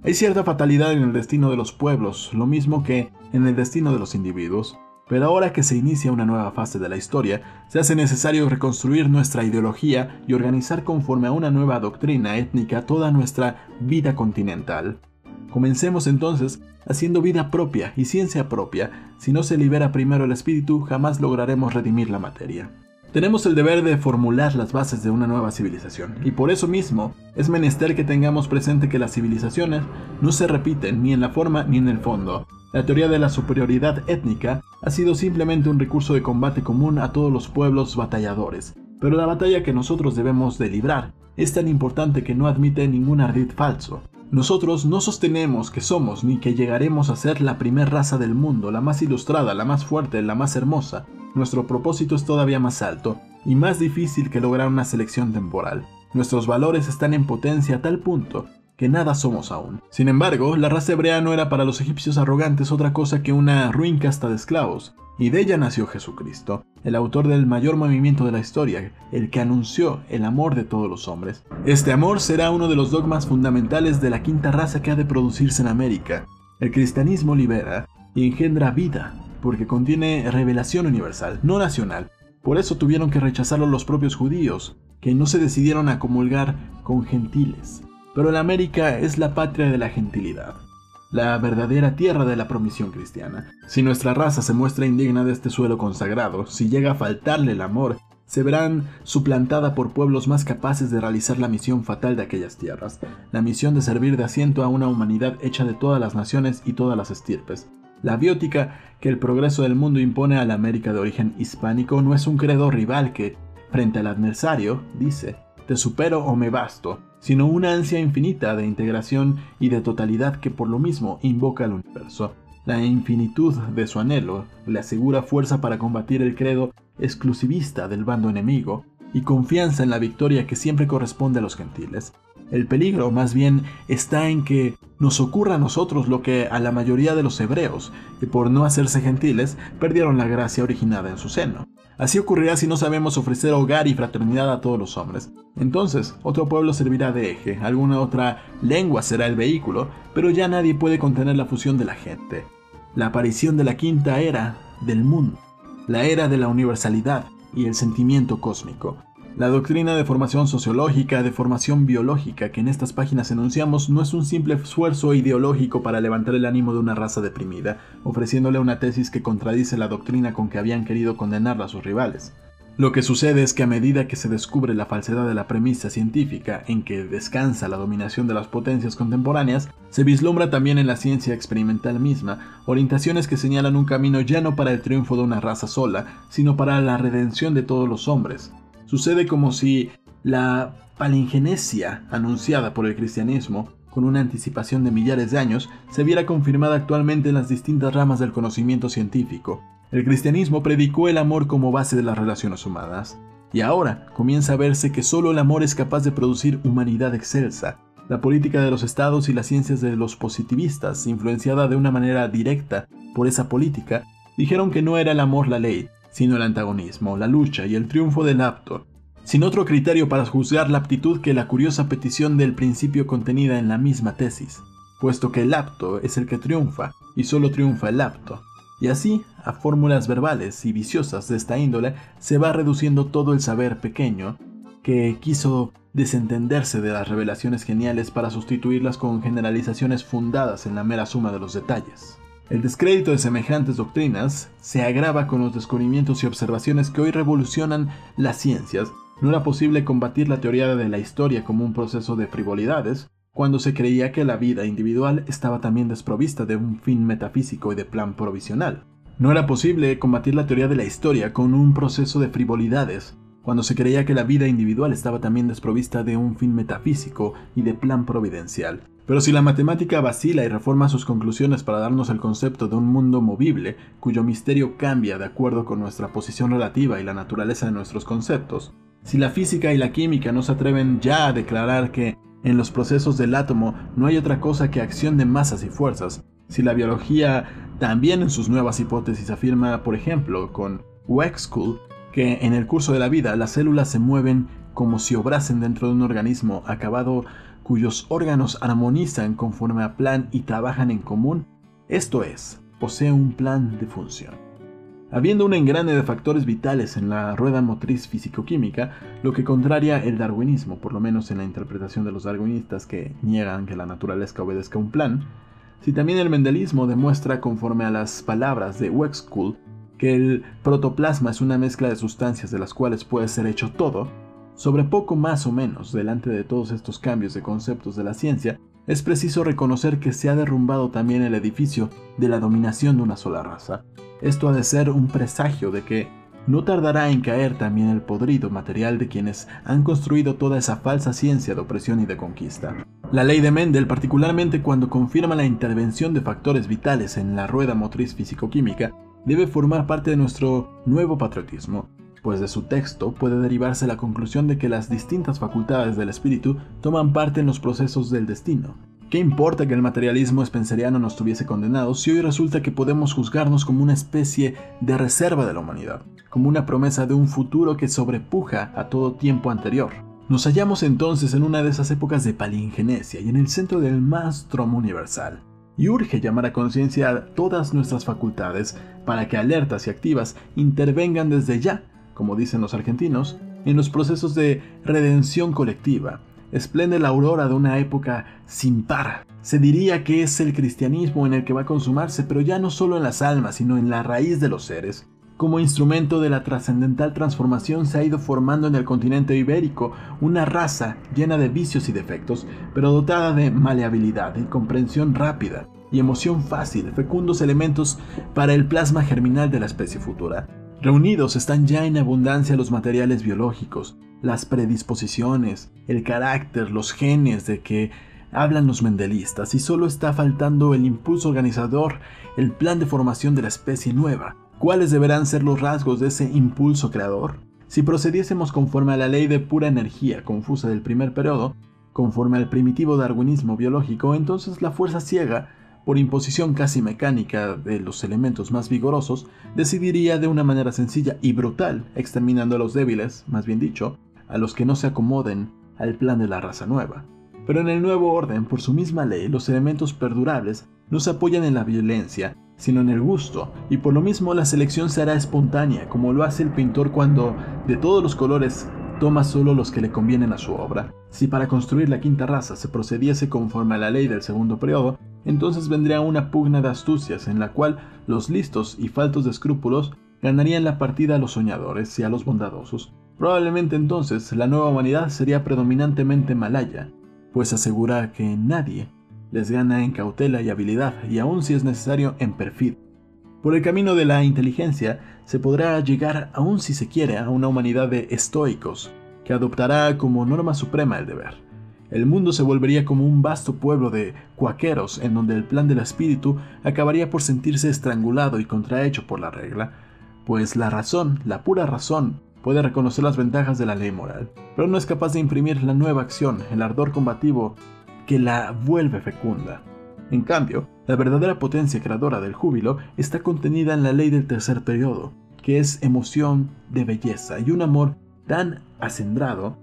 S1: Hay cierta fatalidad en el destino de los pueblos, lo mismo que en el destino de los individuos, pero ahora que se inicia una nueva fase de la historia, se hace necesario reconstruir nuestra ideología y organizar conforme a una nueva doctrina étnica toda nuestra vida continental. Comencemos entonces haciendo vida propia y ciencia propia. Si no se libera primero el espíritu, jamás lograremos redimir la materia. Tenemos el deber de formular las bases de una nueva civilización, y por eso mismo es menester que tengamos presente que las civilizaciones no se repiten ni en la forma ni en el fondo. La teoría de la superioridad étnica ha sido simplemente un recurso de combate común a todos los pueblos batalladores, pero la batalla que nosotros debemos de librar es tan importante que no admite ningún ardid falso. Nosotros no sostenemos que somos ni que llegaremos a ser la primer raza del mundo, la más ilustrada, la más fuerte, la más hermosa, nuestro propósito es todavía más alto y más difícil que lograr una selección temporal. Nuestros valores están en potencia a tal punto que nada somos aún. Sin embargo, la raza hebrea no era para los egipcios arrogantes otra cosa que una ruin casta de esclavos, y de ella nació Jesucristo, el autor del mayor movimiento de la historia, el que anunció el amor de todos los hombres. Este amor será uno de los dogmas fundamentales de la quinta raza que ha de producirse en América. El cristianismo libera y engendra vida, porque contiene revelación universal, no nacional. Por eso tuvieron que rechazarlo los propios judíos, que no se decidieron a comulgar con gentiles. Pero la América es la patria de la gentilidad, la verdadera tierra de la promisión cristiana. Si nuestra raza se muestra indigna de este suelo consagrado, si llega a faltarle el amor, se verán suplantada por pueblos más capaces de realizar la misión fatal de aquellas tierras, la misión de servir de asiento a una humanidad hecha de todas las naciones y todas las estirpes. La biótica que el progreso del mundo impone a la América de origen hispánico no es un credo rival que, frente al adversario, dice, te supero o me basto, sino una ansia infinita de integración y de totalidad que por lo mismo invoca al universo. La infinitud de su anhelo le asegura fuerza para combatir el credo exclusivista del bando enemigo y confianza en la victoria que siempre corresponde a los gentiles. El peligro más bien está en que nos ocurra a nosotros lo que a la mayoría de los hebreos, que por no hacerse gentiles perdieron la gracia originada en su seno. Así ocurrirá si no sabemos ofrecer hogar y fraternidad a todos los hombres. Entonces, otro pueblo servirá de eje, alguna otra lengua será el vehículo, pero ya nadie puede contener la fusión de la gente. la aparición de la quinta era del mundo, la era de la universalidad y el sentimiento cósmico. La doctrina de formación sociológica, de formación biológica que en estas páginas enunciamos no es un simple esfuerzo ideológico para levantar el ánimo de una raza deprimida, ofreciéndole una tesis que contradice la doctrina con que habían querido condenarla a sus rivales. Lo que sucede es que a medida que se descubre la falsedad de la premisa científica en que descansa la dominación de las potencias contemporáneas, se vislumbra también en la ciencia experimental misma orientaciones que señalan un camino ya no para el triunfo de una raza sola, sino para la redención de todos los hombres. Sucede como si la palingenesia anunciada por el cristianismo con una anticipación de millares de años, se viera confirmada actualmente en las distintas ramas del conocimiento científico, el cristianismo predicó el amor como base de las relaciones humanas, y ahora comienza a verse que solo el amor es capaz de producir humanidad excelsa. La política de los estados y las ciencias de los positivistas, influenciada de una manera directa por esa política, dijeron que no era el amor la ley, sino el antagonismo, la lucha y el triunfo del apto, sin otro criterio para juzgar la aptitud que la curiosa petición del principio contenida en la misma tesis, puesto que el apto es el que triunfa, y solo triunfa el apto. Y así, a fórmulas verbales y viciosas de esta índole, se va reduciendo todo el saber pequeño que quiso desentenderse de las revelaciones geniales para sustituirlas con generalizaciones fundadas en la mera suma de los detalles. El descrédito de semejantes doctrinas se agrava con los descubrimientos y observaciones que hoy revolucionan las ciencias. No era posible combatir la teoría de la historia como un proceso de frivolidades, cuando se creía que la vida individual estaba también desprovista de un fin metafísico y de plan provisional. No era posible combatir la teoría de la historia con un proceso de frivolidades, cuando se creía que la vida individual estaba también desprovista de un fin metafísico y de plan providencial. Pero si la matemática vacila y reforma sus conclusiones para darnos el concepto de un mundo movible, cuyo misterio cambia de acuerdo con nuestra posición relativa y la naturaleza de nuestros conceptos, si la física y la química no se atreven ya a declarar que en los procesos del átomo no hay otra cosa que acción de masas y fuerzas. Si la biología también en sus nuevas hipótesis afirma, por ejemplo, con Wexkull, que en el curso de la vida las células se mueven como si obrasen dentro de un organismo acabado cuyos órganos armonizan conforme a plan y trabajan en común, esto es, posee un plan de función. Habiendo un engrane de factores vitales en la rueda motriz físico-química, lo que contraria el darwinismo, por lo menos en la interpretación de los darwinistas que niegan que la naturaleza obedezca un plan, si también el mendelismo demuestra conforme a las palabras de Wexkull que el protoplasma es una mezcla de sustancias de las cuales puede ser hecho todo, sobre poco más o menos delante de todos estos cambios de conceptos de la ciencia, es preciso reconocer que se ha derrumbado también el edificio de la dominación de una sola raza, esto ha de ser un presagio de que no tardará en caer también el podrido material de quienes han construido toda esa falsa ciencia de opresión y de conquista. La ley de Mendel, particularmente cuando confirma la intervención de factores vitales en la rueda motriz físico-química, debe formar parte de nuestro nuevo patriotismo, pues de su texto puede derivarse la conclusión de que las distintas facultades del espíritu toman parte en los procesos del destino, ¿Qué importa que el materialismo spenceriano nos tuviese condenados si hoy resulta que podemos juzgarnos como una especie de reserva de la humanidad, como una promesa de un futuro que sobrepuja a todo tiempo anterior? Nos hallamos entonces en una de esas épocas de palingenesia y en el centro del maelstrom universal. Y urge llamar a conciencia todas nuestras facultades para que alertas y activas intervengan desde ya, como dicen los argentinos, en los procesos de redención colectiva, esplende la aurora de una época sin par. Se diría que es el cristianismo en el que va a consumarse, pero ya no solo en las almas, sino en la raíz de los seres. Como instrumento de la trascendental transformación se ha ido formando en el continente ibérico una raza llena de vicios y defectos, pero dotada de maleabilidad y comprensión rápida y emoción fácil, fecundos elementos para el plasma germinal de la especie futura. Reunidos están ya en abundancia los materiales biológicos, las predisposiciones, el carácter, los genes de que hablan los mendelistas y solo está faltando el impulso organizador, el plan de formación de la especie nueva. ¿Cuáles deberán ser los rasgos de ese impulso creador? Si procediésemos conforme a la ley de pura energía confusa del primer periodo, conforme al primitivo darwinismo biológico, entonces la fuerza ciega por imposición casi mecánica de los elementos más vigorosos, decidiría de una manera sencilla y brutal, exterminando a los débiles, más bien dicho, a los que no se acomoden al plan de la raza nueva. Pero en el nuevo orden, por su misma ley, los elementos perdurables no se apoyan en la violencia, sino en el gusto, y por lo mismo la selección será espontánea, como lo hace el pintor cuando, de todos los colores, toma solo los que le convienen a su obra. Si para construir la quinta raza se procediese conforme a la ley del segundo periodo, entonces vendría una pugna de astucias en la cual los listos y faltos de escrúpulos ganarían la partida a los soñadores y a los bondadosos. Probablemente entonces la nueva humanidad sería predominantemente malaya, pues asegura que nadie les gana en cautela y habilidad, y aun si es necesario en perfil. Por el camino de la inteligencia se podrá llegar, aun si se quiere, a una humanidad de estoicos, que adoptará como norma suprema el deber. El mundo se volvería como un vasto pueblo de cuaqueros en donde el plan del espíritu acabaría por sentirse estrangulado y contrahecho por la regla, pues la razón, la pura razón, puede reconocer las ventajas de la ley moral, pero no es capaz de imprimir la nueva acción, el ardor combativo que la vuelve fecunda. En cambio, la verdadera potencia creadora del júbilo está contenida en la ley del tercer periodo, que es emoción de belleza y un amor tan acendrado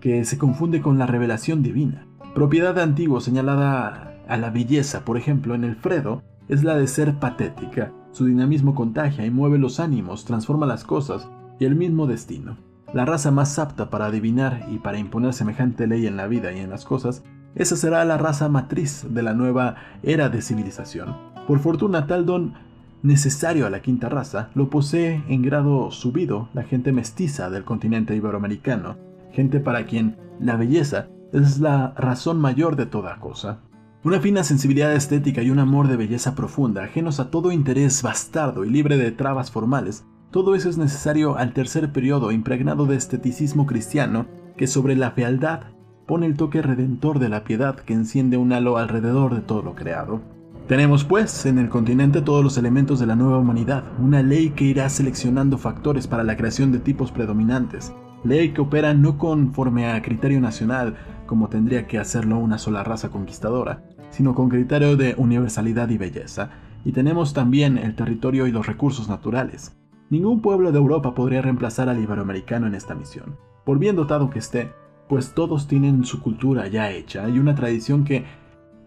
S1: que se confunde con la revelación divina. Propiedad de antiguo señalada a la belleza, por ejemplo, en el Fredo, es la de ser patética. Su dinamismo contagia y mueve los ánimos, transforma las cosas y el mismo destino. La raza más apta para adivinar y para imponer semejante ley en la vida y en las cosas esa será la raza matriz de la nueva era de civilización. Por fortuna, tal don necesario a la quinta raza lo posee en grado subido la gente mestiza del continente iberoamericano, gente para quien la belleza es la razón mayor de toda cosa. Una fina sensibilidad estética y un amor de belleza profunda, ajenos a todo interés bastardo y libre de trabas formales, todo eso es necesario al tercer periodo impregnado de esteticismo cristiano que sobre la fealdad pone el toque redentor de la piedad que enciende un halo alrededor de todo lo creado. Tenemos pues en el continente todos los elementos de la nueva humanidad, una ley que irá seleccionando factores para la creación de tipos predominantes, ley que opera no conforme a criterio nacional, como tendría que hacerlo una sola raza conquistadora, sino con criterio de universalidad y belleza, y tenemos también el territorio y los recursos naturales. Ningún pueblo de Europa podría reemplazar al iberoamericano en esta misión. Por bien dotado que esté, pues todos tienen su cultura ya hecha y una tradición que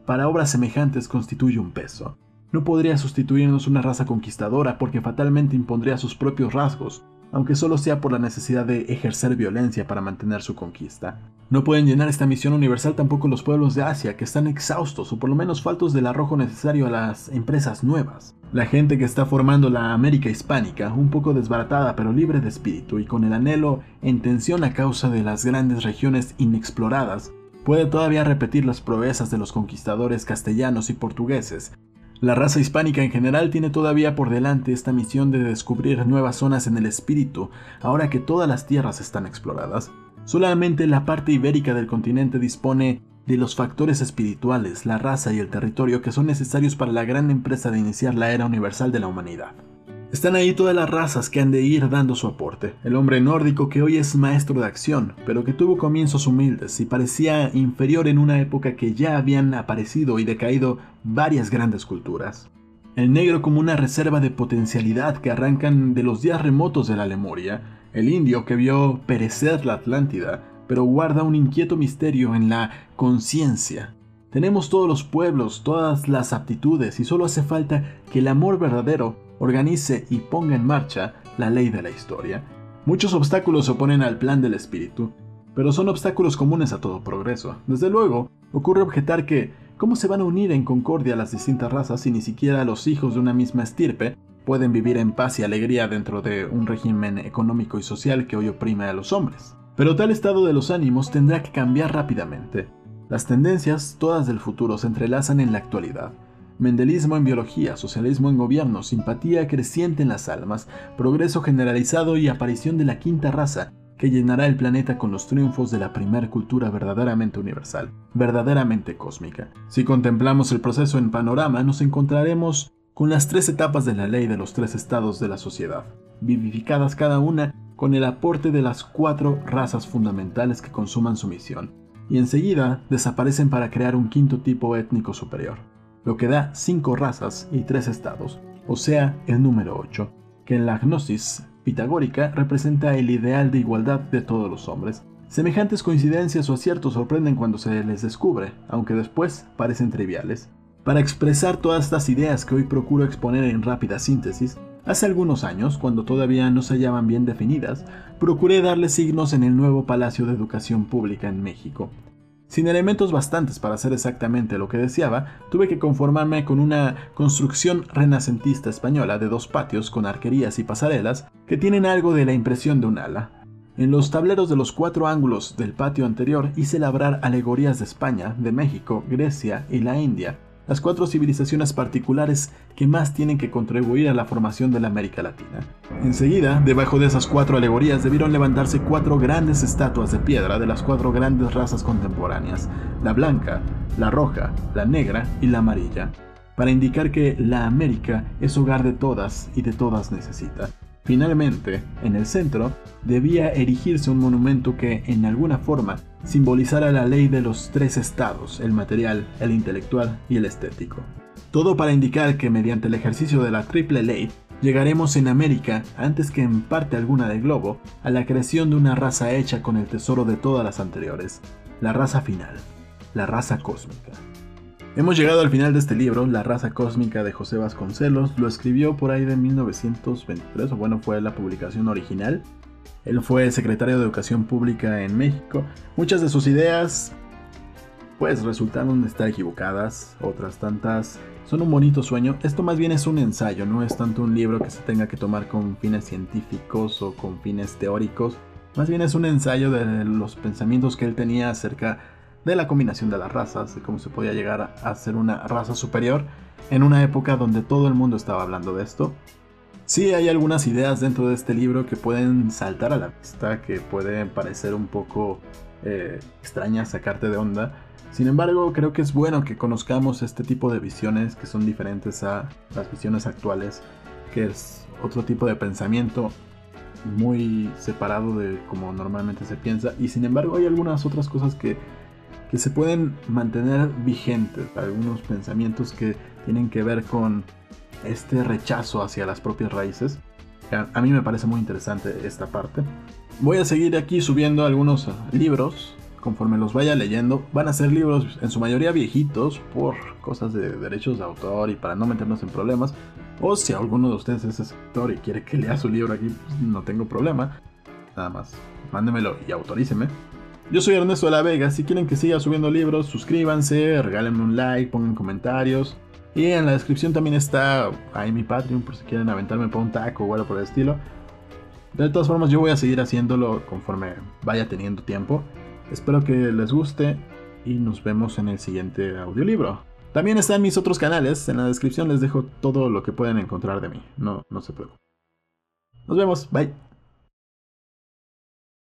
S1: para obras semejantes constituye un peso. No podría sustituirnos una raza conquistadora porque fatalmente impondría sus propios rasgos, aunque solo sea por la necesidad de ejercer violencia para mantener su conquista. No pueden llenar esta misión universal tampoco los pueblos de Asia, que están exhaustos o por lo menos faltos del arrojo necesario a las empresas nuevas. La gente que está formando la América hispánica, un poco desbaratada pero libre de espíritu y con el anhelo en tensión a causa de las grandes regiones inexploradas, puede todavía repetir las proezas de los conquistadores castellanos y portugueses, la raza hispánica en general tiene todavía por delante esta misión de descubrir nuevas zonas en el espíritu, ahora que todas las tierras están exploradas. Solamente la parte ibérica del continente dispone de los factores espirituales, la raza y el territorio que son necesarios para la gran empresa de iniciar la era universal de la humanidad. Están ahí todas las razas que han de ir dando su aporte. El hombre nórdico que hoy es maestro de acción, pero que tuvo comienzos humildes y parecía inferior en una época que ya habían aparecido y decaído varias grandes culturas. El negro como una reserva de potencialidad que arrancan de los días remotos de la Lemuria. El indio que vio perecer la Atlántida, pero guarda un inquieto misterio en la conciencia. Tenemos todos los pueblos, todas las aptitudes y solo hace falta que el amor verdadero organice y ponga en marcha la ley de la historia. Muchos obstáculos se oponen al plan del espíritu, pero son obstáculos comunes a todo progreso. Desde luego, ocurre objetar que, ¿cómo se van a unir en concordia las distintas razas si ni siquiera los hijos de una misma estirpe pueden vivir en paz y alegría dentro de un régimen económico y social que hoy oprime a los hombres? Pero tal estado de los ánimos tendrá que cambiar rápidamente. Las tendencias, todas del futuro, se entrelazan en la actualidad. Mendelismo en biología, socialismo en gobierno, simpatía creciente en las almas, progreso generalizado y aparición de la quinta raza, que llenará el planeta con los triunfos de la primer cultura verdaderamente universal, verdaderamente cósmica. Si contemplamos el proceso en panorama, nos encontraremos con las tres etapas de la ley de los tres estados de la sociedad, vivificadas cada una con el aporte de las cuatro razas fundamentales que consuman su misión, y enseguida desaparecen para crear un quinto tipo étnico superior lo que da cinco razas y tres estados, o sea, el número 8, que en la gnosis pitagórica representa el ideal de igualdad de todos los hombres. Semejantes coincidencias o aciertos sorprenden cuando se les descubre, aunque después parecen triviales. Para expresar todas estas ideas que hoy procuro exponer en rápida síntesis, hace algunos años, cuando todavía no se hallaban bien definidas, procuré darle signos en el nuevo Palacio de Educación Pública en México. Sin elementos bastantes para hacer exactamente lo que deseaba, tuve que conformarme con una construcción renacentista española de dos patios con arquerías y pasarelas que tienen algo de la impresión de un ala. En los tableros de los cuatro ángulos del patio anterior hice labrar alegorías de España, de México, Grecia y la India, las cuatro civilizaciones particulares que más tienen que contribuir a la formación de la América Latina. Enseguida, debajo de esas cuatro alegorías debieron levantarse cuatro grandes estatuas de piedra de las cuatro grandes razas contemporáneas, la blanca, la roja, la negra y la amarilla, para indicar que la América es hogar de todas y de todas necesita. Finalmente, en el centro, debía erigirse un monumento que, en alguna forma, simbolizara la ley de los tres estados, el material, el intelectual y el estético. Todo para indicar que mediante el ejercicio de la triple ley, llegaremos en América, antes que en parte alguna del globo, a la creación de una raza hecha con el tesoro de todas las anteriores, la raza final, la raza cósmica. Hemos llegado al final de este libro, La raza cósmica de José Vasconcelos. Lo escribió por ahí de 1923, o bueno, fue la publicación original. Él fue secretario de Educación Pública en México. Muchas de sus ideas, pues resultaron estar equivocadas, otras tantas son un bonito sueño. Esto más bien es un ensayo, no es tanto un libro que se tenga que tomar con fines científicos o con fines teóricos. Más bien es un ensayo de los pensamientos que él tenía acerca de la combinación de las razas, de cómo se podía llegar a ser una raza superior en una época donde todo el mundo estaba hablando de esto. Sí hay algunas ideas dentro de este libro que pueden saltar a la vista, que pueden parecer un poco eh, extrañas, sacarte de onda. Sin embargo, creo que es bueno que conozcamos este tipo de visiones que son diferentes a las visiones actuales, que es otro tipo de pensamiento muy separado de como normalmente se piensa. Y sin embargo hay algunas otras cosas que que se pueden mantener vigentes, algunos pensamientos que tienen que ver con este rechazo hacia las propias raíces. A, mí me parece muy interesante esta parte. Voy a seguir aquí subiendo algunos libros conforme los vaya leyendo. Van a ser libros en su mayoría viejitos por cosas de derechos de autor y para no meternos en problemas. O si alguno de ustedes es escritor y quiere que lea su libro aquí, pues no tengo problema. Nada más, mándemelo y autoríceme. Yo soy Ernesto de la Vega, si quieren que siga subiendo libros, suscríbanse, regálenme un like, pongan comentarios. Y en la descripción también está ahí mi Patreon por si quieren aventarme por un taco o algo por el estilo. De todas formas yo voy a seguir haciéndolo conforme vaya teniendo tiempo. Espero que les guste y nos vemos en el siguiente audiolibro. También están mis otros canales, en la descripción les dejo todo lo que pueden encontrar de mí. No, no se preocupen. Nos vemos, bye.